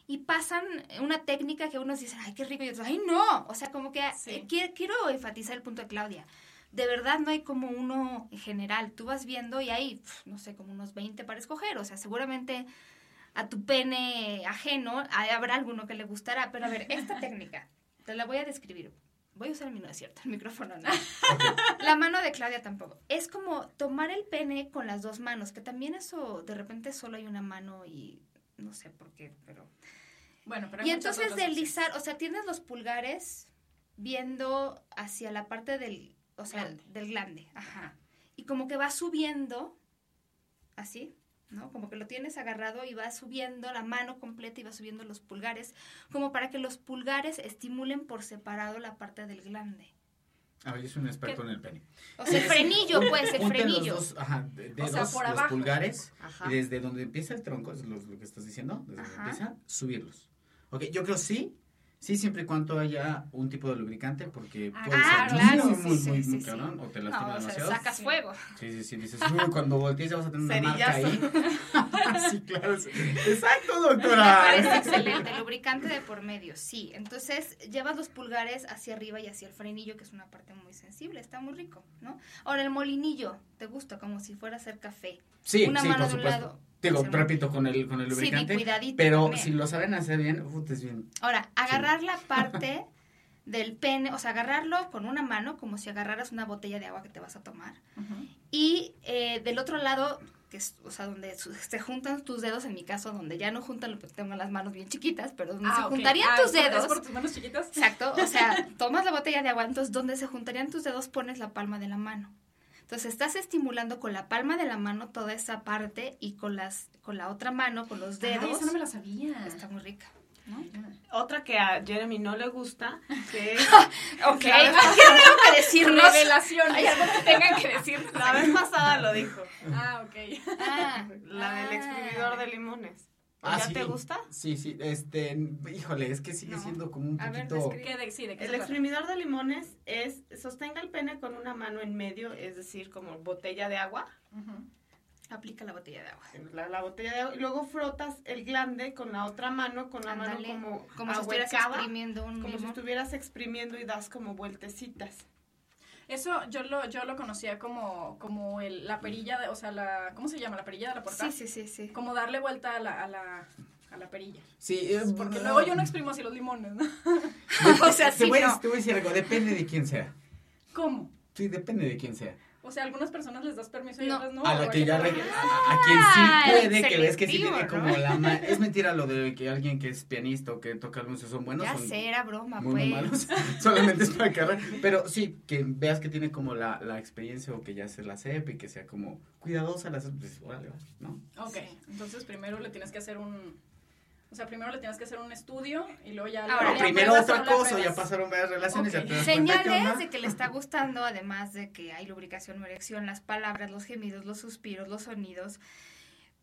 y pasan una técnica que unos dicen, ay, qué rico, y otros, ay, no. O sea, como que Sí. eh, quiero, quiero enfatizar el punto de Claudia. De verdad no hay como uno en general. Tú vas viendo y hay, no sé, como unos 20 para escoger. O sea, seguramente a tu pene ajeno hay- habrá alguno que le gustará. Pero a ver, esta técnica, te la voy a describir. Voy a usar el mío, no es cierto, el micrófono no. La mano de Claudia tampoco. Es como tomar el pene con las dos manos, que también eso, de repente solo hay una mano y no sé por qué, pero... Bueno, pero Y entonces deslizar, o sea, tienes los pulgares viendo hacia la parte del, o sea, Glande. del glande, ajá. Y como que va subiendo, así, ¿no? Como que lo tienes agarrado y va subiendo la mano completa y va subiendo los pulgares, como para que los pulgares estimulen por separado la parte del glande. A ver, yo soy un experto en el pene. O sea, el frenillo, pues, el frenillo. los dos, ajá, de- O dedos, sea, por los abajo. pulgares, Ajá. y desde donde empieza el tronco, es lo, lo que estás diciendo, desde donde Ajá. empieza, subirlos. Ok, yo creo sí, Sí, siempre y cuando haya un tipo de lubricante, porque Ah, puede ah, ser claro, muy, sí, muy, sí, muy, sí, muy sí. cabrón, o te lastima No, o sea, demasiado. sacas Sí. fuego. Sí, sí, sí, dices, "Uy, cuando voltees ya vas a tener una marca ahí. sí, claro. sí. Exacto, doctora. parece excelente. Lubricante de por medio, sí. Entonces, llevas los pulgares hacia arriba y hacia el frenillo, que es una parte muy sensible. Está muy rico, ¿no? Ahora, el molinillo, ¿te gusta? Como si fuera a hacer café. Sí, una sí, mano por de un supuesto. lado. Digo, repito, con el, con el Sí, lubricante. cuidadito pero también. si lo saben hacer bien, uf, es bien. Ahora, agarrar la parte del pene, o sea, agarrarlo con una mano, como si agarraras una botella de agua que te vas a tomar. Y eh, del otro lado, que es, o sea, donde se juntan tus dedos, en mi caso, donde ya no juntan, lo que tengo las manos bien chiquitas, pero donde se Ah, ok. juntarían Ah, tus ¿es por- dedos. ¿Es por tus manos chiquitas? Exacto, o sea, tomas la botella de agua, entonces donde se juntarían tus dedos pones la palma de la mano. Entonces estás estimulando con la palma de la mano toda esa parte y con las con la otra mano, con los Ay, dedos. esa no me la sabía. Está muy rica. Otra que a Jeremy no le gusta, que es Ok, ¿qué tengo que decirnos? Revelaciones. Hay algo que tengan que decir. la vez pasada lo dijo, Ah, ok. Ah, la del exprimidor de limones. Ah, ¿Ya sí. te gusta? Sí, sí, este, híjole, es que sigue No. siendo como un A poquito... ¿Qué de, sí, ¿de qué El exprimidor de limones es sostenga el pene con una mano en medio, es decir, como botella de agua. Aplica la botella de agua. la, la botella de agua, y luego frotas el glande con la otra mano, con la mano como, como si estuvieras exprimiendo un como si estuvieras exprimiendo y das como vueltecitas. Eso yo lo, yo lo conocía como, como el, la perilla, de, o sea, la, ¿cómo se llama? La perilla de la puerta. Sí, sí, sí, sí. Como darle vuelta a la, a la, a la perilla. Sí, eh, Porque luego yo no exprimo así los limones, ¿no? o sea, te, sí, voy a, no. te voy a decir algo, depende de quién sea. ¿Cómo? Sí, depende de quién sea. O sea, a algunas personas les das permiso y No. otras no. a la ¿o que ya re- a, a quien sí Ah, puede, que ves que sí tiene ¿no? como la ma- Es mentira lo de que alguien que es pianista o que toca algún son buenos. Ya son sé, era broma, muy pues. malos. Solamente es para cargar. Pero sí, que veas que tiene como la, la experiencia o que ya se la sepa y que sea como cuidadosa, la pues, órale, ¿no? Ok, entonces primero le tienes que hacer un... O sea, primero le tienes que hacer un estudio y luego ya... Ahora, ya primero otra cosa, ya pasaron varias relaciones, Ok. ya Señales de que le está gustando, además de que hay lubricación o erección, las palabras, los gemidos, los suspiros, los sonidos.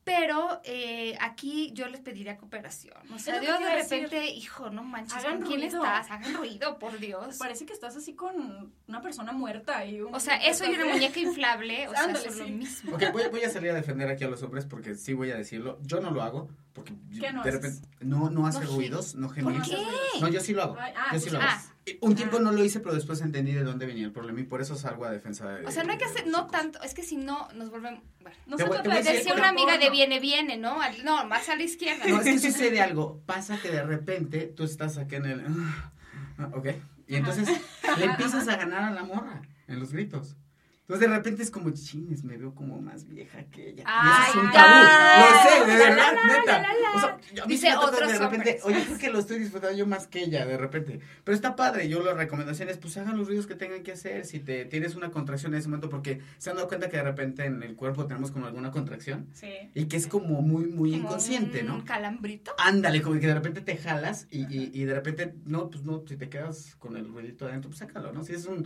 Pero eh, aquí yo les pediría cooperación. O sea, te de decir. repente, hijo, no manches, Hagan ¿con quién ruido. estás? Hagan ruido, por Dios. Parece que estás así con una persona muerta y un... O sea, eso y una muñeca inflable, o sea, lo mismo. Ok, voy, voy a salir a defender aquí a los hombres porque sí voy a decirlo. Yo no lo hago porque ¿Qué no de haces? repente no, no hace No ruidos, no ¿Cómo gemir. No, yo sí lo hago. Ah, yo sí pues, lo hago. ah. Un tiempo no lo hice, pero después entendí de dónde venía el problema y por eso salgo a defensa de O sea, no hay que hacer, no tanto, es que si no nos volvemos... Bueno, No Te voy- voy decir decía una amiga de viene, viene, ¿no? Al- No, más a la izquierda. No, es que sucede algo. Pasa que de repente tú estás acá en el. ah, ok. Y entonces le empiezas a ganar a la morra en los gritos. Entonces de repente es como chines, me veo como más vieja que ella. y eso es un Ay, tabú. Lo sé, de verdad, neta. la, la. O sea, yo- a mí Dice sí me toca de repente, oye, creo que lo estoy disfrutando yo más que ella, de repente. Pero está padre, yo la recomendación es, pues hagan los ruidos que tengan que hacer. Si te tienes una contracción en ese momento, porque se han dado cuenta que de repente en el cuerpo tenemos como alguna contracción. Sí. Y que es como muy, muy Como inconsciente, un ¿no? calambrito. Ándale, como que de repente te jalas y, y, y de repente, no, pues no, si te quedas con el ruidito adentro, pues sácalo, ¿no? Si es un...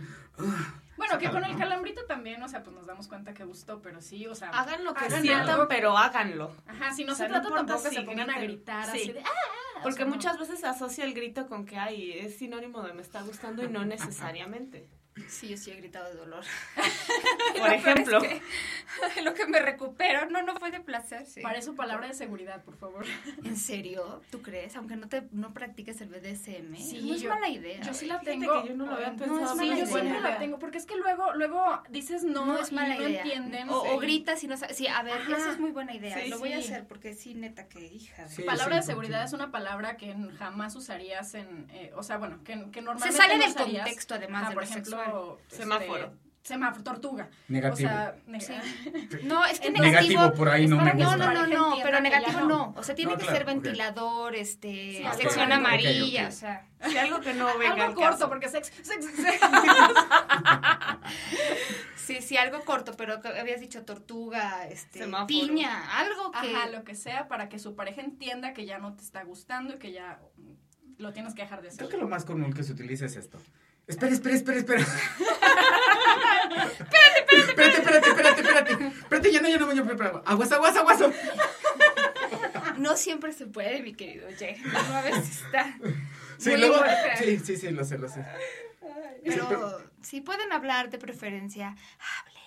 Bueno, que con el ¿no? calambrito también, o sea, pues nos damos cuenta que gustó, pero sí, o sea... Hagan lo que hagan sientan, algo. pero háganlo. Ajá, si no O sea, se no trata importa tampoco que se pongan a gritar Sí. así de... ¡Ah! Porque O sea, no. muchas veces se asocia el grito con que hay es sinónimo de me está gustando y no necesariamente. Sí, yo sí he gritado de dolor. Por ejemplo, es que lo que me recupero, no, no fue de placer. Sí. Para eso palabra de seguridad, por favor. ¿En serio? ¿Tú crees? Aunque no te no practiques el BDSM. Sí, no es yo- mala idea. Yo sí la tengo. que yo no lo había pensado, es sí, mala yo idea. siempre la tengo, porque es que luego, luego dices no, No, es y mala no idea. entienden. O, sí. o gritas y no sabes. Sí, a ver, Ajá. esa es muy buena idea. Sí, Lo voy a sí. hacer porque sí, neta, que hija de... Sí, Palabra de sí, seguridad es una palabra que jamás usarías en, eh, o sea, bueno, que, que Se normalmente sale no del usarías. contexto, además Ajá, de por lo este, Semáforo. semáforo, tortuga. Negativo. O sea, neg- Sí. No, es que Negativo negativo... por ahí no me No, no, no, pero negativo no. no. O sea, tiene No, que claro, ser ventilador, este, Sí, sección amarilla, ok. o sea. si algo que no venga Algo al corto, caso. porque sex, sex, sex. Sí, sí, algo corto, pero que habías dicho tortuga, este, Semáforo. piña, algo que... Ajá, lo que sea, para que su pareja entienda que ya no te está gustando y que ya lo tienes que dejar de hacer. Creo que lo más común que se utiliza es esto. Espera, espera, espera, espera. espérate, espérate, espérate, espérate, espérate. Espérate, ya no, ya no, ya no, espera. Aguas, aguas, aguas. No siempre se puede, mi querido Jay. No, a veces está... Sí, muy luego, sí, sí, sí, lo sé, lo sé. Pero si pueden hablar de preferencia, hablen,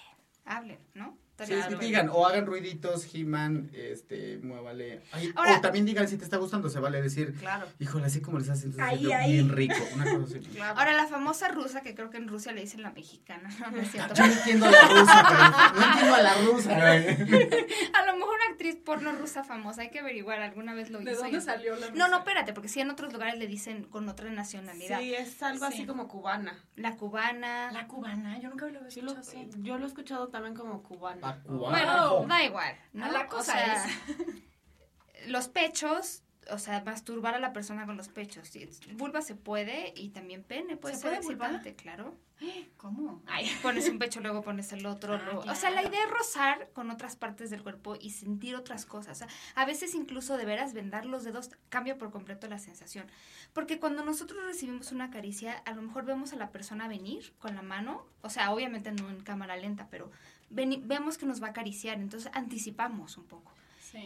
hablen, ¿no? Sí, sí, bueno. digan, o hagan ruiditos, He-Man, este, muévale. Ay, Ahora- o también digan si te está gustando, se vale decir, Claro. híjole, así como les hacen, entonces Ahí, ahí. bien rico, una cosa así. Claro. Ahora, la famosa rusa, que creo que en Rusia le dicen la mexicana, no, no es cierto. Yo no entiendo a la rusa, pero no entiendo a la rusa. A lo mejor actriz porno rusa famosa, hay que averiguar, alguna vez lo ¿De hizo. dónde salió la No, no, espérate, porque sí en otros lugares le dicen con otra nacionalidad. Sí, es algo Sí. así como cubana. La cubana. La cubana, yo nunca lo lo- escuchado así. yo lo he escuchado también como cubana. A cubano. Bueno, da igual. ¿no? La cosa o sea, los pechos, o sea, masturbar a la persona con los pechos. Vulva se puede y también pene puede ¿Se ser puede excitante, claro. ¿Cómo? Ay. Pones un pecho, luego pones el otro. Ah, luego- O sea, la idea es rozar con otras partes del cuerpo y sentir otras cosas. O sea, a veces incluso de veras vendar los dedos cambia por completo la sensación. Porque cuando nosotros recibimos una caricia, a lo mejor vemos a la persona venir con la mano, o sea, obviamente no en cámara lenta, pero vemos que nos va a acariciar, entonces anticipamos un poco.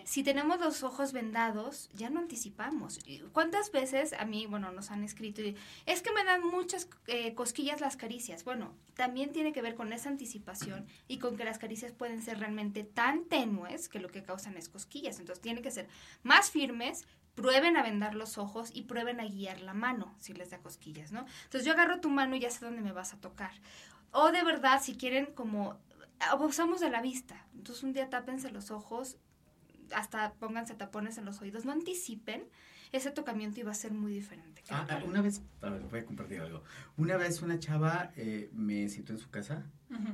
Si tenemos los ojos vendados, ya no anticipamos. ¿Y ¿Cuántas veces a mí, bueno, nos han escrito, y, es que me dan muchas eh, cosquillas las caricias? Bueno, también tiene que ver con esa anticipación y con que las caricias pueden ser realmente tan tenues que lo que causan es cosquillas. Entonces, tienen que ser más firmes, prueben a vendar los ojos y prueben a guiar la mano si les da cosquillas, ¿no? Entonces, yo agarro tu mano y ya sé dónde me vas a tocar. O de verdad, si quieren como abusamos de la vista. Entonces un día tápense los ojos, hasta pónganse tapones en los oídos, no anticipen, ese tocamiento iba a ser muy diferente. Ah, ah, una vez, a ver, voy a compartir algo. Una vez una chava eh, me citó en su casa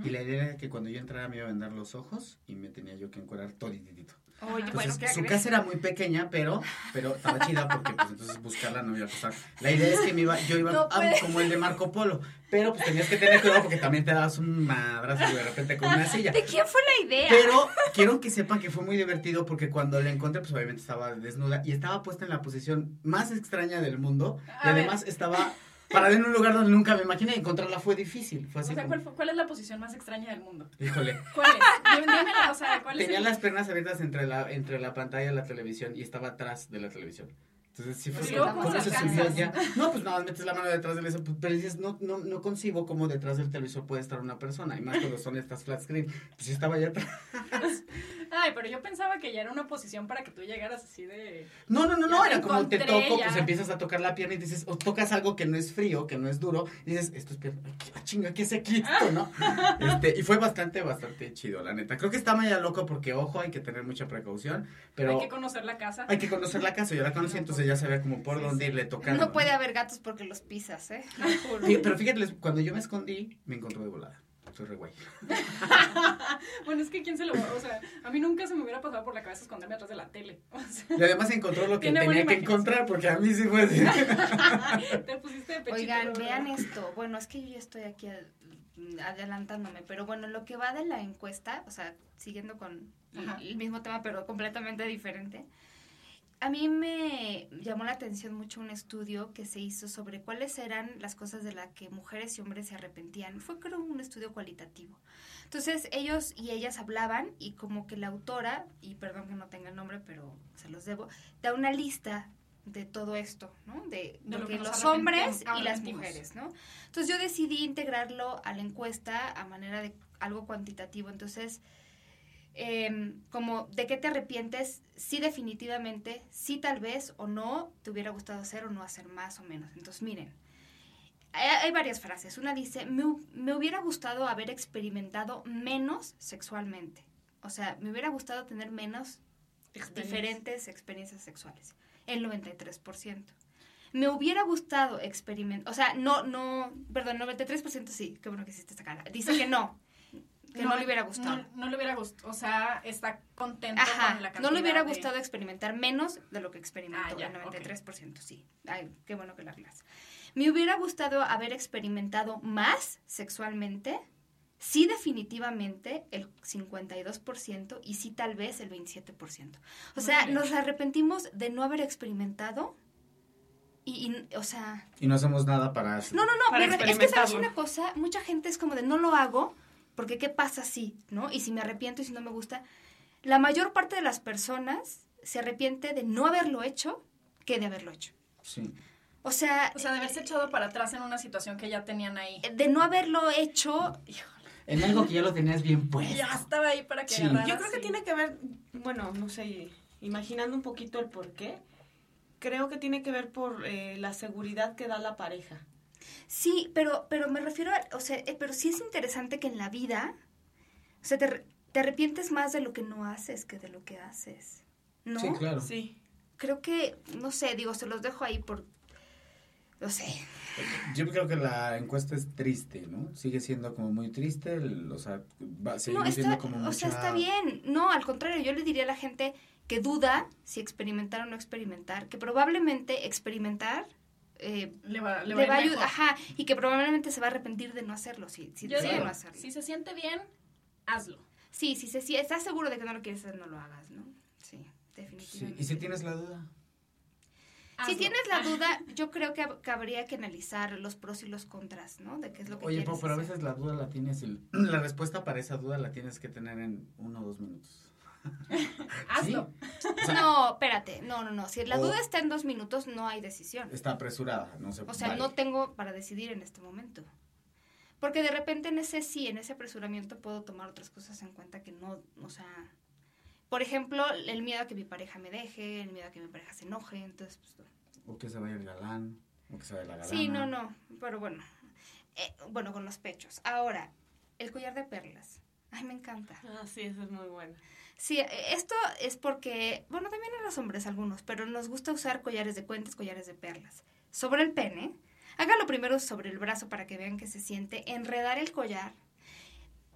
y la idea era que cuando yo entrara me iba a vendar los ojos y me tenía yo que encuadrar todititito. Oye, Entonces, bueno, ¿qué su casa era muy pequeña, pero, pero estaba chida porque pues entonces buscarla no iba a costar. La idea es que me iba, yo iba No a- como el de Marco Polo, pero pues tenías que tener cuidado porque también te dabas un madrazo de repente con una silla. ¿De quién fue la idea? Pero quiero que sepan que fue muy divertido porque cuando la encontré, pues obviamente estaba desnuda y estaba puesta en la posición más extraña del mundo. Y ver. además estaba parada en un lugar donde nunca me imaginé. Encontrarla fue difícil. Fue O sea, ¿cuál, ¿cuál es la posición más extraña del mundo? híjole. ¿Cuál es? Dímela, o sea, ¿cuál es Tenía el- las piernas abiertas entre la, entre la pantalla y la televisión y estaba atrás de la televisión. Entonces sí fue Pues, ¿y como, ¿cómo se subió ya? No, pues nada, metes la mano detrás del eso, pues, pero dices, no, no, no concibo cómo detrás del televisor puede estar una persona, y más cuando son estas flat screen. Pues sí estaba allá atrás. Ay, pero yo pensaba que ya era una posición para que tú llegaras así de... No, no, no, Ya no, era como te toco, ya. pues empiezas a tocar la pierna y dices, o tocas algo que no es frío, que no es duro, y dices, esto es pierna, qué chinga, ¿qué es aquí esto, no? Este, y fue bastante, bastante chido, la neta. Creo que está media loco porque, ojo, hay que tener mucha precaución, pero Hay que conocer la casa. hay que conocer la casa, yo la conocí, entonces ya sabía como por Sí, dónde sí. irle tocando. No puede haber gatos porque los pisas, ¿eh? Juro. Pero fíjate, cuando yo me escondí, me encontró de volada. Soy re guay. Bueno, es que quién se lo... O sea, a mí nunca se me hubiera pasado por la cabeza esconderme atrás de la tele. O sea, Y además encontró lo que tenía que encontrar, porque a mí sí fue así. te pusiste de pechito. Oigan, vean esto. Bueno, es que yo ya estoy aquí ad- adelantándome, pero bueno, lo que va de la encuesta, o sea, siguiendo con Ajá. el mismo tema, pero completamente diferente. A mí me llamó la atención mucho un estudio que se hizo sobre cuáles eran las cosas de las que mujeres y hombres se arrepentían. Fue creo un estudio cualitativo. Entonces ellos y ellas hablaban y como que la autora, y perdón que no tenga el nombre, pero se los debo, da una lista de todo esto, ¿no? De, De lo lo que los hombres y las mujeres, ¿no? Entonces yo decidí integrarlo a la encuesta a manera de algo cuantitativo. Entonces, em, como de qué te arrepientes, sí definitivamente, sí tal vez o no te hubiera gustado hacer o no hacer más o menos. Entonces, miren, hay, varias frases. Una dice, me, me hubiera gustado haber experimentado menos sexualmente. O sea, me hubiera gustado tener menos Experiencia. diferentes experiencias sexuales. El 93%. Me hubiera gustado experimentar, o sea, no, no, perdón, 93% sí, qué bueno que hiciste esta cara. Dice que no, que no, le hubiera gustado. No, no le hubiera gustado. O sea, está contento Ajá, con la cantidad no le hubiera de- gustado experimentar menos de lo que experimentó, Ah, ya, el 93%, sí. Ay, qué bueno que lo arreglas. Me hubiera gustado haber experimentado más sexualmente, sí definitivamente el 52% y sí tal vez el 27%. O Muy sea, bien. nos arrepentimos de no haber experimentado y, y, o sea, Y no hacemos nada para... no, no, no, es que sabes una cosa, mucha gente es como de no lo hago, porque qué pasa si, ¿no? Y si me arrepiento y si no me gusta. La mayor parte de las personas se arrepiente de no haberlo hecho que de haberlo hecho. Sí. O sea, O sea, de haberse echado para atrás en una situación que ya tenían ahí. de no haberlo hecho, En algo que ya lo tenías bien puesto. Ya estaba ahí para que Sí. agarraras Yo creo que tiene que ver, bueno, no sé, imaginando un poquito el por qué, creo que tiene que ver por eh, la seguridad que da la pareja. Sí, pero, pero me refiero a, o sea, eh, pero sí es interesante que en la vida, o sea, te, te arrepientes más de lo que no haces que de lo que haces, ¿no? Sí, claro. Sí. Creo que, no sé, digo, se los dejo ahí por, no sé. Yo creo que la encuesta es triste, ¿no? Sigue siendo como muy triste, el- o sea, va, sigue No, siendo como o sea, mucha- está bien. No, al contrario, yo le diría a la gente que duda si experimentar o no experimentar, que probablemente experimentar eh, Le va, le va a ir va a ayudar, ajá, y que probablemente se va a arrepentir de no hacerlo, si, si Yo digo, no hacerlo. si se siente bien, hazlo. Sí, sí, sí, si estás seguro de que no lo quieres hacer, no lo hagas, ¿no? Sí, Sí, definitivamente. Y si tienes la duda, Si tienes la duda, yo creo que hab- que habría que analizar los pros y los contras, ¿no? De qué es lo que oye, quieres pero a veces la duda la tienes, y la respuesta para esa duda la tienes que tener en uno o dos minutos. Hazlo. O sea, No, espérate, no, no, no. Si la O- duda está en dos minutos, no hay decisión. Está apresurada, no sé. O sea, vale. no tengo para decidir en este momento. Porque de repente en ese sí, en ese apresuramiento puedo tomar otras cosas en cuenta que no, o sea, por ejemplo, el miedo a que mi pareja me deje, el miedo a que mi pareja se enoje, entonces, pues, O que se vaya el galán, o que se vaya la galana. sí, no, no, pero bueno, Eh, bueno, con los pechos. Ahora, el collar de perlas. Ay, me encanta. Ah, sí, esa es muy buena. Sí, eh, esto es porque, bueno, también a los hombres algunos, pero nos gusta usar collares de cuentas, collares de perlas. Sobre el pene, hágalo primero sobre el brazo para que vean que se siente, enredar el collar.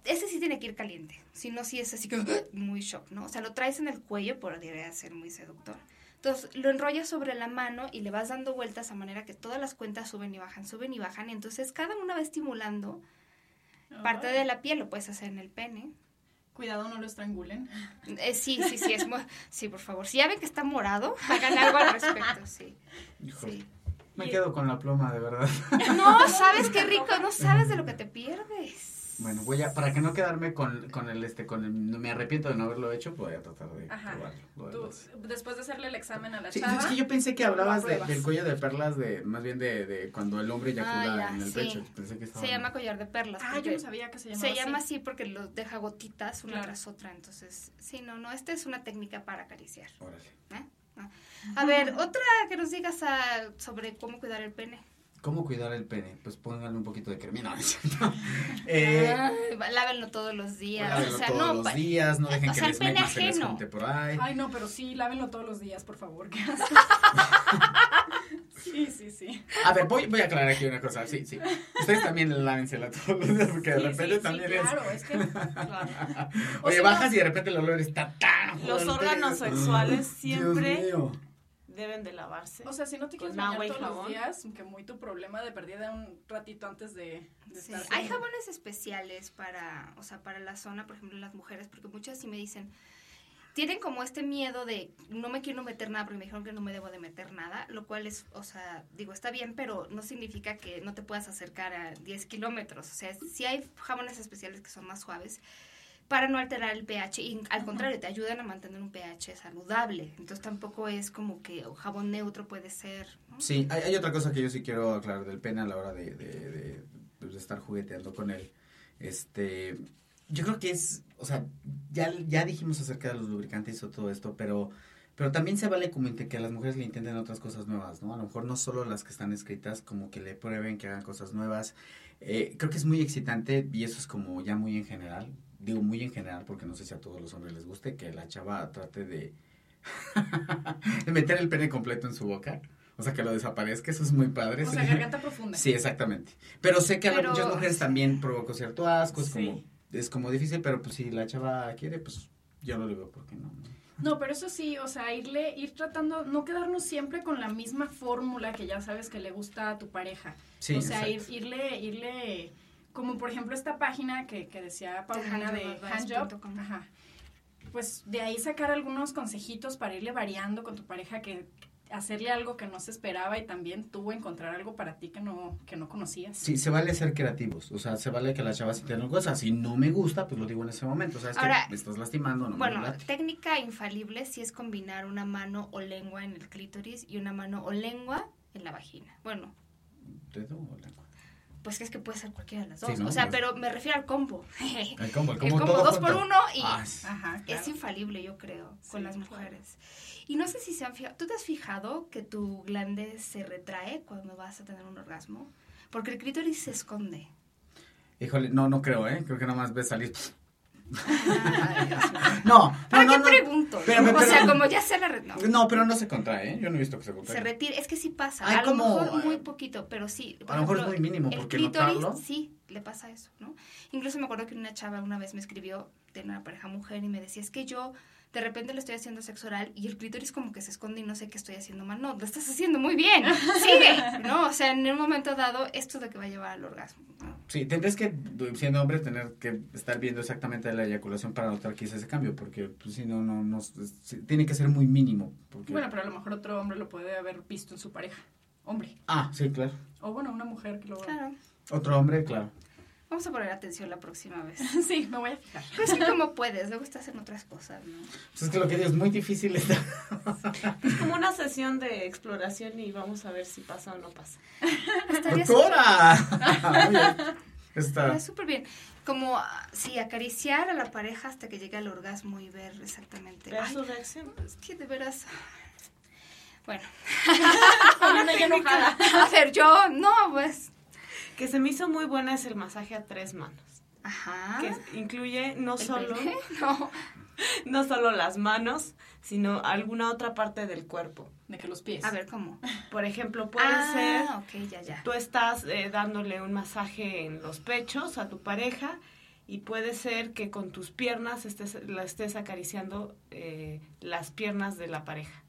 Ese sí tiene que ir caliente, si no, sí es así como muy shock, ¿no? O sea, lo traes en el cuello, podría ser muy seductor. Entonces, lo enrollas sobre la mano y le vas dando vueltas a manera que todas las cuentas suben y bajan, suben y bajan. Entonces, cada una va estimulando parte de la piel, lo puedes hacer en el pene. Cuidado, no lo estrangulen. Eh, sí, sí, sí, es sí, por favor. Si ya ven que está morado, hagan algo al respecto, sí. Híjole, sí. Me quedo con la pluma, de verdad. No, sabes qué rico, no sabes de lo que te pierdes. Bueno, voy a, para que no quedarme con, con el, este, con el, no me arrepiento de no haberlo hecho, voy a tratar de Ajá. probarlo. Tú, los- después de hacerle el examen a la Sí, chava, es que yo pensé que hablabas de- del cuello de perlas, de más bien de, de cuando el hombre eyacula Ah, ya, en el sí. pecho. Pensé que estaba... Se llama collar de perlas. Ah, yo no sabía que se llamaba Se llama así. así porque lo deja gotitas una Claro. tras otra. Entonces, sí, no, no, esta es una técnica para acariciar. Órale. ¿eh? A ver, otra que nos digas ah, sobre cómo cuidar el pene. ¿Cómo cuidar el pene? Pues pónganle un poquito de crema. No. Eh, Ay, lávenlo todos los días. lávenlo o sea, todos no, los días, no dejen o que sea, el pene metan se les ajeno. junte por ahí. Ay, no, pero sí, lávenlo todos los días, por favor. qué sí, sí, sí. A ver, voy, voy a aclarar aquí una cosa. Sí, sí. Ustedes también lávensela todos los días porque de Sí, repente sí, sí, también claro, es que... O Oye, no- bajas y de repente el olor está tan Los órganos sexuales siempre Dios mío. Deben de lavarse. O sea, si no te quieres bañar todos los jabón. días, que muy tu problema de perdida un ratito antes de, de Sí, estar Hay jabones especiales para, o sea, para la zona, por ejemplo, las mujeres, porque muchas sí me dicen, tienen como este miedo de no me quiero meter nada porque me dijeron que no me debo de meter nada, lo cual es, o sea, digo, está bien, pero no significa que no te puedas acercar a 10 kilómetros. O sea, sí hay jabones especiales que son más suaves para no alterar el pH y al contrario, te ayudan a mantener un pH saludable. Entonces tampoco es como que un jabón neutro puede ser. ¿no? Sí, hay, hay otra cosa que yo sí quiero aclarar del pene a la hora de, de- de- pues, de estar jugueteando con él. Este, yo creo que es, o sea, ya, ya dijimos acerca de los lubricantes y todo esto, pero, pero también se vale como que las mujeres le intenten otras cosas nuevas, ¿no? A lo mejor no solo las que están escritas, como que le prueben, que hagan cosas nuevas. Eh, creo que es muy excitante y eso es como ya muy en general. Digo muy en general porque no sé si a todos los hombres les guste que la chava trate de, de meter el pene completo en su boca. O sea, que lo desaparezca, eso es muy padre. O sea, garganta profunda. Sí, exactamente. Pero sé que a Pero- muchas mujeres también provocó cierto asco, es Sí. como, es como difícil, pero pues si la chava quiere, pues yo no le veo por qué no. No, pero eso sí, o sea, irle, ir tratando, no quedarnos siempre con la misma fórmula que ya sabes que le gusta a tu pareja. Sí, o sea, ir, irle, irle, como por ejemplo esta página que, que decía Paulina de handjob.com. Handjob, ajá. Pues de ahí sacar algunos consejitos para irle variando con tu pareja que hacerle algo que no se esperaba y también tú encontrar algo para ti que no, que no conocías. Sí, se vale ser creativos, o sea, se vale que la chava se tenga cosas. Si no me gusta, pues lo digo en ese momento, o sea, es Ahora, que me estás lastimando, no Bueno, me técnica infalible sí es combinar una mano o lengua en el clítoris y una mano o lengua en la vagina. Bueno, ¿Dedo o lengua? Pues es que puede ser cualquiera de las Sí, dos. ¿no? o sea, Pues- pero me refiero al combo. El combo, el El combo, combo todo dos por uno y Ah, sí. Ajá, es infalible, yo creo, con Sí, las claro. mujeres. Y no sé si se han fijado, ¿tú te has fijado que tu glande se retrae cuando vas a tener un orgasmo? Porque el clítoris se esconde. Híjole, no, no creo, ¿eh? Creo que nada más ves salir. No, ¿Para no, qué no, no. pregunto? Espérame, o sea, como ya se la... re- No. Pero no se contrae, ¿eh? Yo no he visto que se contrae. Se retira, es que sí pasa, Ay, a lo como- mejor muy poquito, pero sí. por A lo mejor es muy mínimo, el porque clítoris, notarlo- sí, le pasa eso, ¿no? Incluso me acuerdo que una chava una vez me escribió de una pareja mujer y me decía, es que yo de repente le estoy haciendo sexo oral y el clítoris como que se esconde y no sé qué estoy haciendo mal. No, lo estás haciendo muy bien, sigue, ¿no? O sea, en un momento dado, esto es lo que va a llevar al orgasmo. ¿no? Sí, tendrías que, siendo hombre, tener que estar viendo exactamente la eyaculación para notar que hice ese cambio, porque pues, si no, no, no, tiene que ser muy mínimo. Porque... Bueno, pero a lo mejor otro hombre lo puede haber visto en su pareja. Hombre. Ah, sí, claro. O bueno, una mujer que lo... Claro. Otro hombre, claro. Vamos a poner atención la próxima vez. Sí, me voy a fijar. Pero es que como puedes, luego estás en otras cosas, ¿no? Pues es que lo que digo es muy difícil estar... Es como una sesión de exploración y vamos a ver si pasa o no pasa. Estaría ¡Doctora! Está... Está súper bien. Como, ah, sí, acariciar a la pareja hasta que llegue al orgasmo y ver exactamente. Ver su reacción. es que de veras. Bueno, Una a ver, yo, no, pues. Que se me hizo muy buena es el masaje a tres manos. Ajá. Que incluye no ¿El solo? No. no solo las manos, sino alguna otra parte del cuerpo. De que los pies. A ver, ¿cómo? Por ejemplo, puede ah, ser ok, ya, ya. tú estás eh, dándole un masaje en los pechos a tu pareja y puede ser que con tus piernas estés, la estés acariciando eh, las piernas de la pareja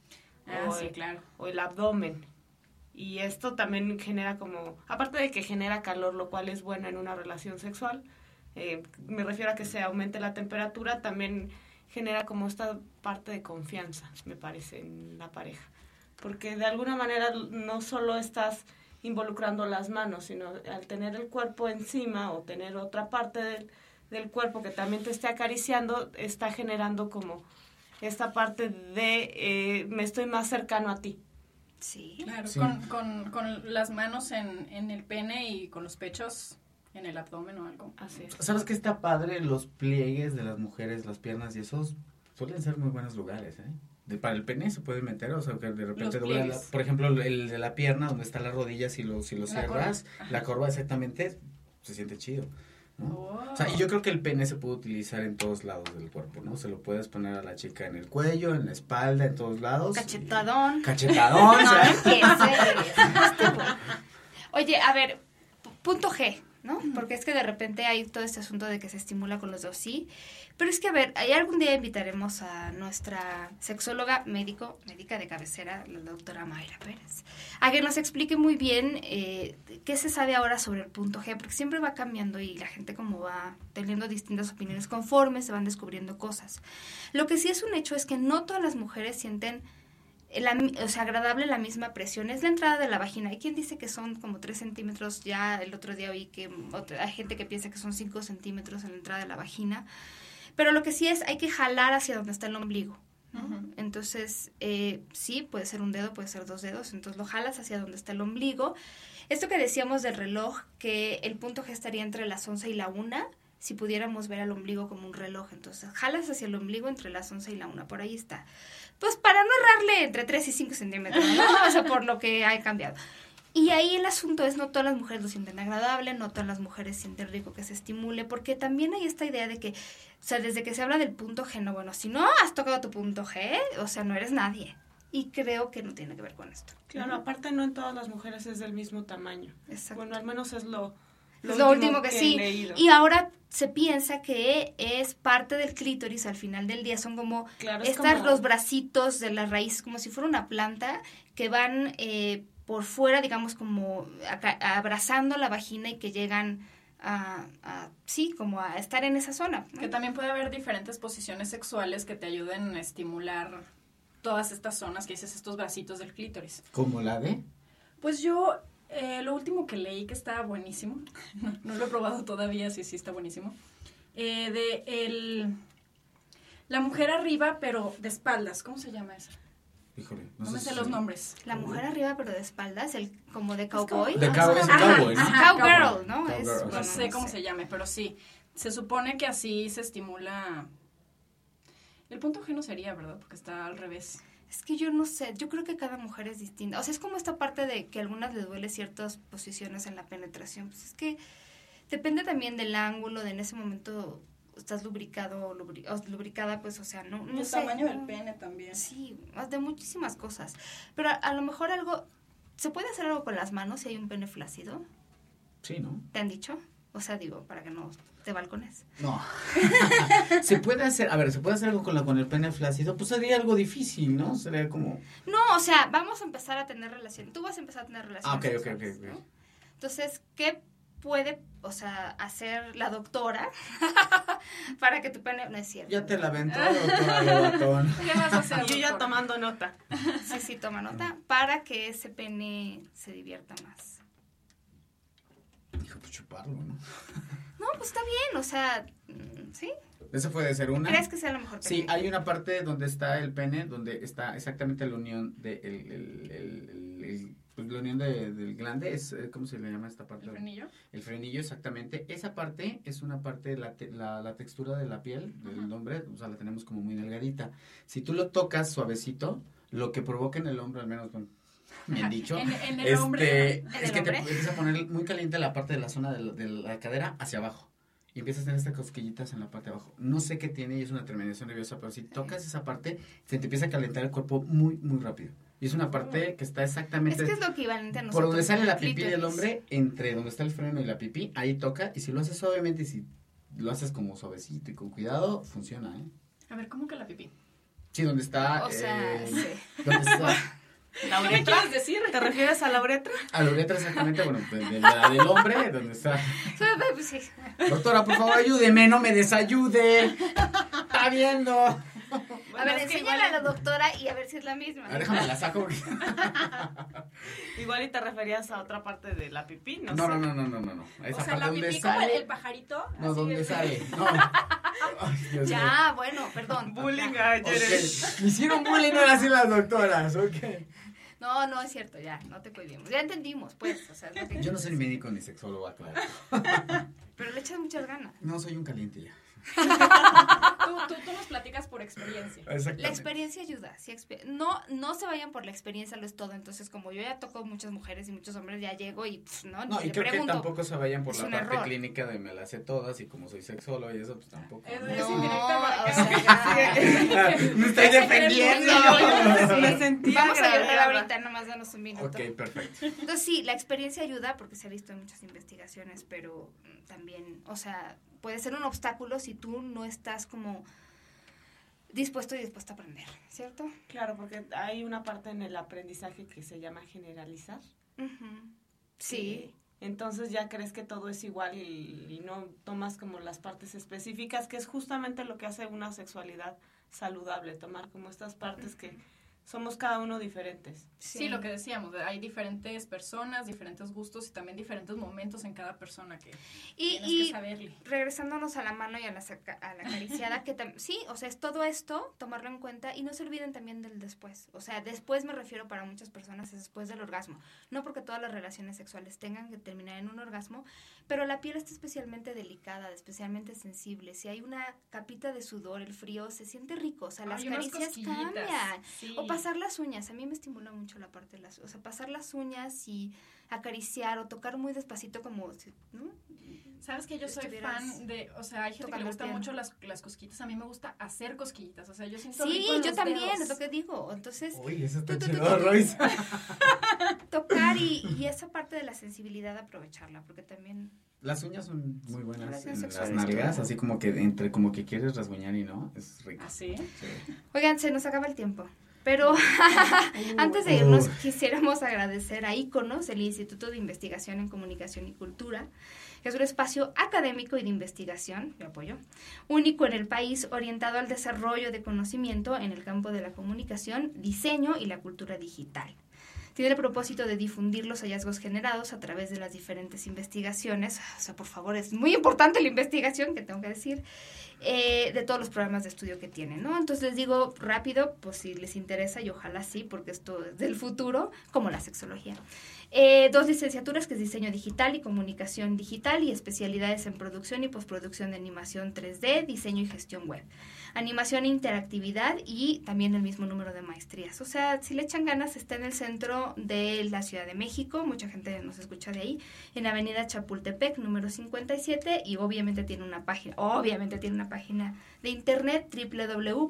Ah, o, sí, el- claro. o el abdomen. Y esto también genera como, aparte de que genera calor, lo cual es bueno en una relación sexual, eh, me refiero a que se aumente la temperatura, también genera como esta parte de confianza, me parece, en la pareja. Porque de alguna manera no solo estás involucrando las manos, sino al tener el cuerpo encima o tener otra parte del, del cuerpo que también te esté acariciando, está generando como esta parte de eh, me estoy más cercano a ti. Sí. Claro, Sí. con, con, con las manos en, en el pene y con los pechos en el abdomen o algo. Así es. ¿Sabes qué está padre? Los pliegues de las mujeres, las piernas y esos suelen ser muy buenos lugares, ¿eh? De, para el pene se puede meter, o sea, que de repente dobla la- por ejemplo, el de la pierna, donde está la rodilla, si lo, si lo La cierras, corva. la corva exactamente, se siente chido. ¿No? O sea, y yo creo que el pene se puede utilizar en todos lados del cuerpo, ¿no? Se lo puedes poner a la chica en el cuello, en la espalda, en todos lados. Cachetadón. Y- Cachetadón. Oye, a ver, pu- punto G, ¿no? Porque es que de repente hay todo este asunto de que se estimula con los dos, sí. Pero es que, a ver, algún día invitaremos a nuestra sexóloga médico, médica de cabecera, la doctora Mayra Pérez, a que nos explique muy bien eh, qué se sabe ahora sobre el punto G, porque siempre va cambiando y la gente como va teniendo distintas opiniones conforme se van descubriendo cosas. Lo que sí es un hecho es que no todas las mujeres sienten o sea, agradable la misma presión. Es la entrada de la vagina. Hay quien dice que son como 3 centímetros. Ya el otro día oí que hay gente que piensa que son 5 centímetros en la entrada de la vagina. Pero lo que sí es, hay que jalar hacia donde está el ombligo. Entonces, eh, sí, puede ser un dedo, puede ser dos dedos. Entonces lo jalas hacia donde está el ombligo. Esto que decíamos del reloj, que el punto G estaría entre las 11 y la 1, si pudiéramos ver al ombligo como un reloj. Entonces, jalas hacia el ombligo entre las 11 y la 1, por ahí está. Pues para no errarle entre 3 y 5 centímetros, ¿no? O sea, por lo que ha cambiado. Y ahí el asunto es, no todas las mujeres lo sienten agradable, no todas las mujeres sienten rico que se estimule, porque también hay esta idea de que, o sea, desde que se habla del punto G, no, bueno, si no has tocado tu punto G, o sea, no eres nadie. Y creo que no tiene que ver con esto. Claro, aparte no en todas las mujeres es del mismo tamaño. Exacto. Bueno, al menos es lo, Es lo último que, sí. leído. Y ahora se piensa que es parte del clítoris al final del día. Son como Claro, es estas como- los bracitos de las raíces, como si fuera una planta, que van eh, por fuera, digamos, como acá- abrazando la vagina y que llegan a, a- sí, como a estar en esa zona. ¿no? Que también puede haber diferentes posiciones sexuales que te ayuden a estimular todas estas zonas que dices, estos bracitos del clítoris. Como la de... Pues yo, eh, lo último que leí que está buenísimo, no, no lo he probado todavía, sí, sí está buenísimo, eh, de el, la mujer arriba, pero de espaldas, ¿cómo se llama eso? Híjole, No, me sé si- los nombres. La mujer arriba, pero de espaldas, el como de cowboy. De cow- es Ajá, cowboy, ¿no? ajá, Cowgirl. ¿no? Es, bueno, No sé cómo sé. se llame, pero sí. Se supone que así se estimula. El punto G no sería, ¿verdad? Porque está al revés. Es que yo no sé, yo creo que cada mujer es distinta. O sea, es como esta parte de que a algunas les duele ciertas posiciones en la penetración. Pues es que depende también del ángulo, de en ese momento estás lubricado o, lubri- o lubricada, pues, o sea, no, no el sé. tamaño del pene también. Sí, más de muchísimas cosas. Pero a, a lo mejor algo, ¿se puede hacer algo con las manos si hay un pene flácido? Sí, ¿no? ¿Te han dicho? O sea, digo, para que no te balcones. No. se puede hacer, a ver, se puede hacer algo con, la, con el pene flácido, pues sería algo difícil, ¿no? Sería como... No, o sea, vamos a empezar a tener relación. Tú vas a empezar a tener relaciones. Ah, ok, ok, ok. ¿no? Entonces, ¿qué puede, o sea, hacer la doctora para que tu pene no es cierto? Ya te la aventó, doctora. ¿Qué vas a hacer? Yo ya tomando nota. Sí, sí, toma nota para que ese pene se divierta más. Dijo, pues chuparlo, ¿no? No, pues está bien, o sea, mm, ¿sí? Esa puede ser una. ¿Crees que sea lo mejor pene? Sí, hay una parte donde está el pene, donde está exactamente la unión de el, el, el- el- el- pues, la unión de- del glande, es, eh, ¿cómo se le llama esta parte? ¿El frenillo? El frenillo, exactamente. Esa parte es una parte, la, te- la, la textura de la piel del hombre, o sea, la tenemos como muy delgadita. Si tú lo tocas suavecito, lo que provoca en el hombro, al menos con bien dicho, En, en el este, hombre. ¿En es el que te hombre? empieza a poner muy caliente la parte de la zona de la, de la cadera hacia abajo. Y empiezas a tener estas cosquillitas en la parte de abajo. No sé qué tiene y es una terminación nerviosa, pero si tocas esa parte, se te empieza a calentar el cuerpo muy, muy rápido. Y es una parte que está Es exactamente que es lo equivalente a nosotros. por donde sale la pipí del hombre, entre donde está el freno y la pipí, ahí toca. Y si lo haces suavemente y si lo haces como suavecito y con cuidado, funciona, ¿eh? A ver, ¿cómo que la pipí? Sí, donde está... O sea, eh, sí. donde está... ¿La ¿Qué me uretra? quieres decir? ¿Te refieres a la uretra? A la uretra exactamente, bueno, de, de la del hombre, donde está... Pues sí. Doctora, por favor, ayúdeme, no me desayude. Está viendo. A a ver, es que enséñale a la doctora y a ver si es la misma. ver, déjame la saco. porque- igual y te referías a otra parte de la pipí, no, No, sé. no, no, no, no, no, O sea, la pipí como el, pajarito. No, así donde de- sale. No. Ay, Dios mío. Ya, bueno, perdón. Bullying Ya. a Ok, Jeremy. Me hicieron bullying ahora sí las doctoras, ok. No, no es cierto, ya, no te cohibimos. Ya entendimos, pues, o sea, Yo no soy ni médico ni sexólogo, claro. Pero le echas muchas ganas. No soy un caliente ya. Tú, tú, tú nos platicas por experiencia. Exactamente. La experiencia ayuda. Sí, exper- no, no se vayan por la experiencia, lo es todo. Entonces, como yo ya toco muchas mujeres y muchos hombres, ya llego y pff, no, No, ni y le creo pregunto. que tampoco se vayan por Es la parte error. clínica de me las sé todas y como soy sexólogo y eso, pues tampoco. Es- ¿no? es indirecta o sea, Me estoy defendiendo. Me sentí Vamos a llorar ahorita, nomás danos un minuto. Ok, perfecto. Entonces sí, la experiencia ayuda porque se ha visto en muchas investigaciones, pero mm, también, o sea, puede ser un obstáculo si tú no estás como dispuesto y dispuesta a aprender, ¿cierto? Claro, porque hay una parte en el aprendizaje que se llama generalizar. Sí. Entonces ya crees que todo es igual y, y no tomas como las partes específicas, que es justamente lo que hace una sexualidad saludable, tomar como estas partes que somos cada uno diferentes. Sí, lo que decíamos, hay diferentes personas, diferentes gustos y también diferentes momentos en cada persona que Y, tienes y que saberle. regresándonos a la mano y a la, saca- a la acariciada, que tam- sí, o sea, es todo esto, tomarlo en cuenta y no se olviden también del después. O sea, después me refiero para muchas personas es después del orgasmo. No porque todas las relaciones sexuales tengan que terminar en un orgasmo, pero la piel está especialmente delicada, especialmente sensible. Si hay una capita de sudor, el frío, se siente rico. O sea, las unas caricias cambian. Sí. O pasar las uñas, a mí me estimula mucho la parte de las, o sea, pasar las uñas y acariciar o tocar muy despacito como. Sabes que yo soy fan de, o sea, hay gente que le gusta mucho las, las cosquillitas, a mí me gusta hacer cosquillitas, o sea, yo siento Sí, rico yo los también, dedos. es lo que digo. Entonces, Uy, eso está tu, chido, tu. Royce. tocar y, y esa parte de la sensibilidad aprovecharla, porque también Las uñas son muy buenas las nalgas, así como que entre como que quieres rasguñar y no, es rico. ¿Ah, sí? Oigan, se nos acaba el tiempo. Pero antes de irnos, quisiéramos agradecer a ICONOS, el Instituto de Investigación en Comunicación y Cultura, que es un espacio académico y de investigación, de apoyo, único en el país, orientado al desarrollo de conocimiento en el campo de la comunicación, diseño y la cultura digital. Tiene el propósito de difundir los hallazgos generados a través de las diferentes investigaciones. O sea, por favor, es muy importante la investigación, que tengo que decir, eh, de todos los programas de estudio que tienen, ¿no? Entonces les digo rápido, pues si les interesa, y ojalá sí, porque esto es del futuro, como la sexología. Eh, dos licenciaturas, que es diseño digital y comunicación digital, y especialidades en producción y postproducción de animación 3D, diseño y gestión web. Animación e interactividad y también el mismo número de maestrías. O sea, si le echan ganas, está en el centro de la Ciudad de México, mucha gente nos escucha de ahí, en Avenida Chapultepec, número 57, y obviamente tiene una página, obviamente tiene una página de internet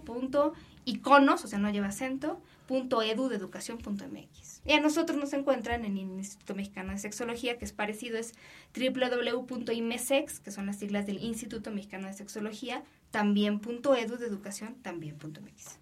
www.iconos, o sea, no lleva acento, .edu.educación.mx. Y a nosotros nos encuentran en el Instituto Mexicano de Sexología, que es parecido, es www.imesex, que son las siglas del Instituto Mexicano de Sexología, también .edu de educación, también .mx.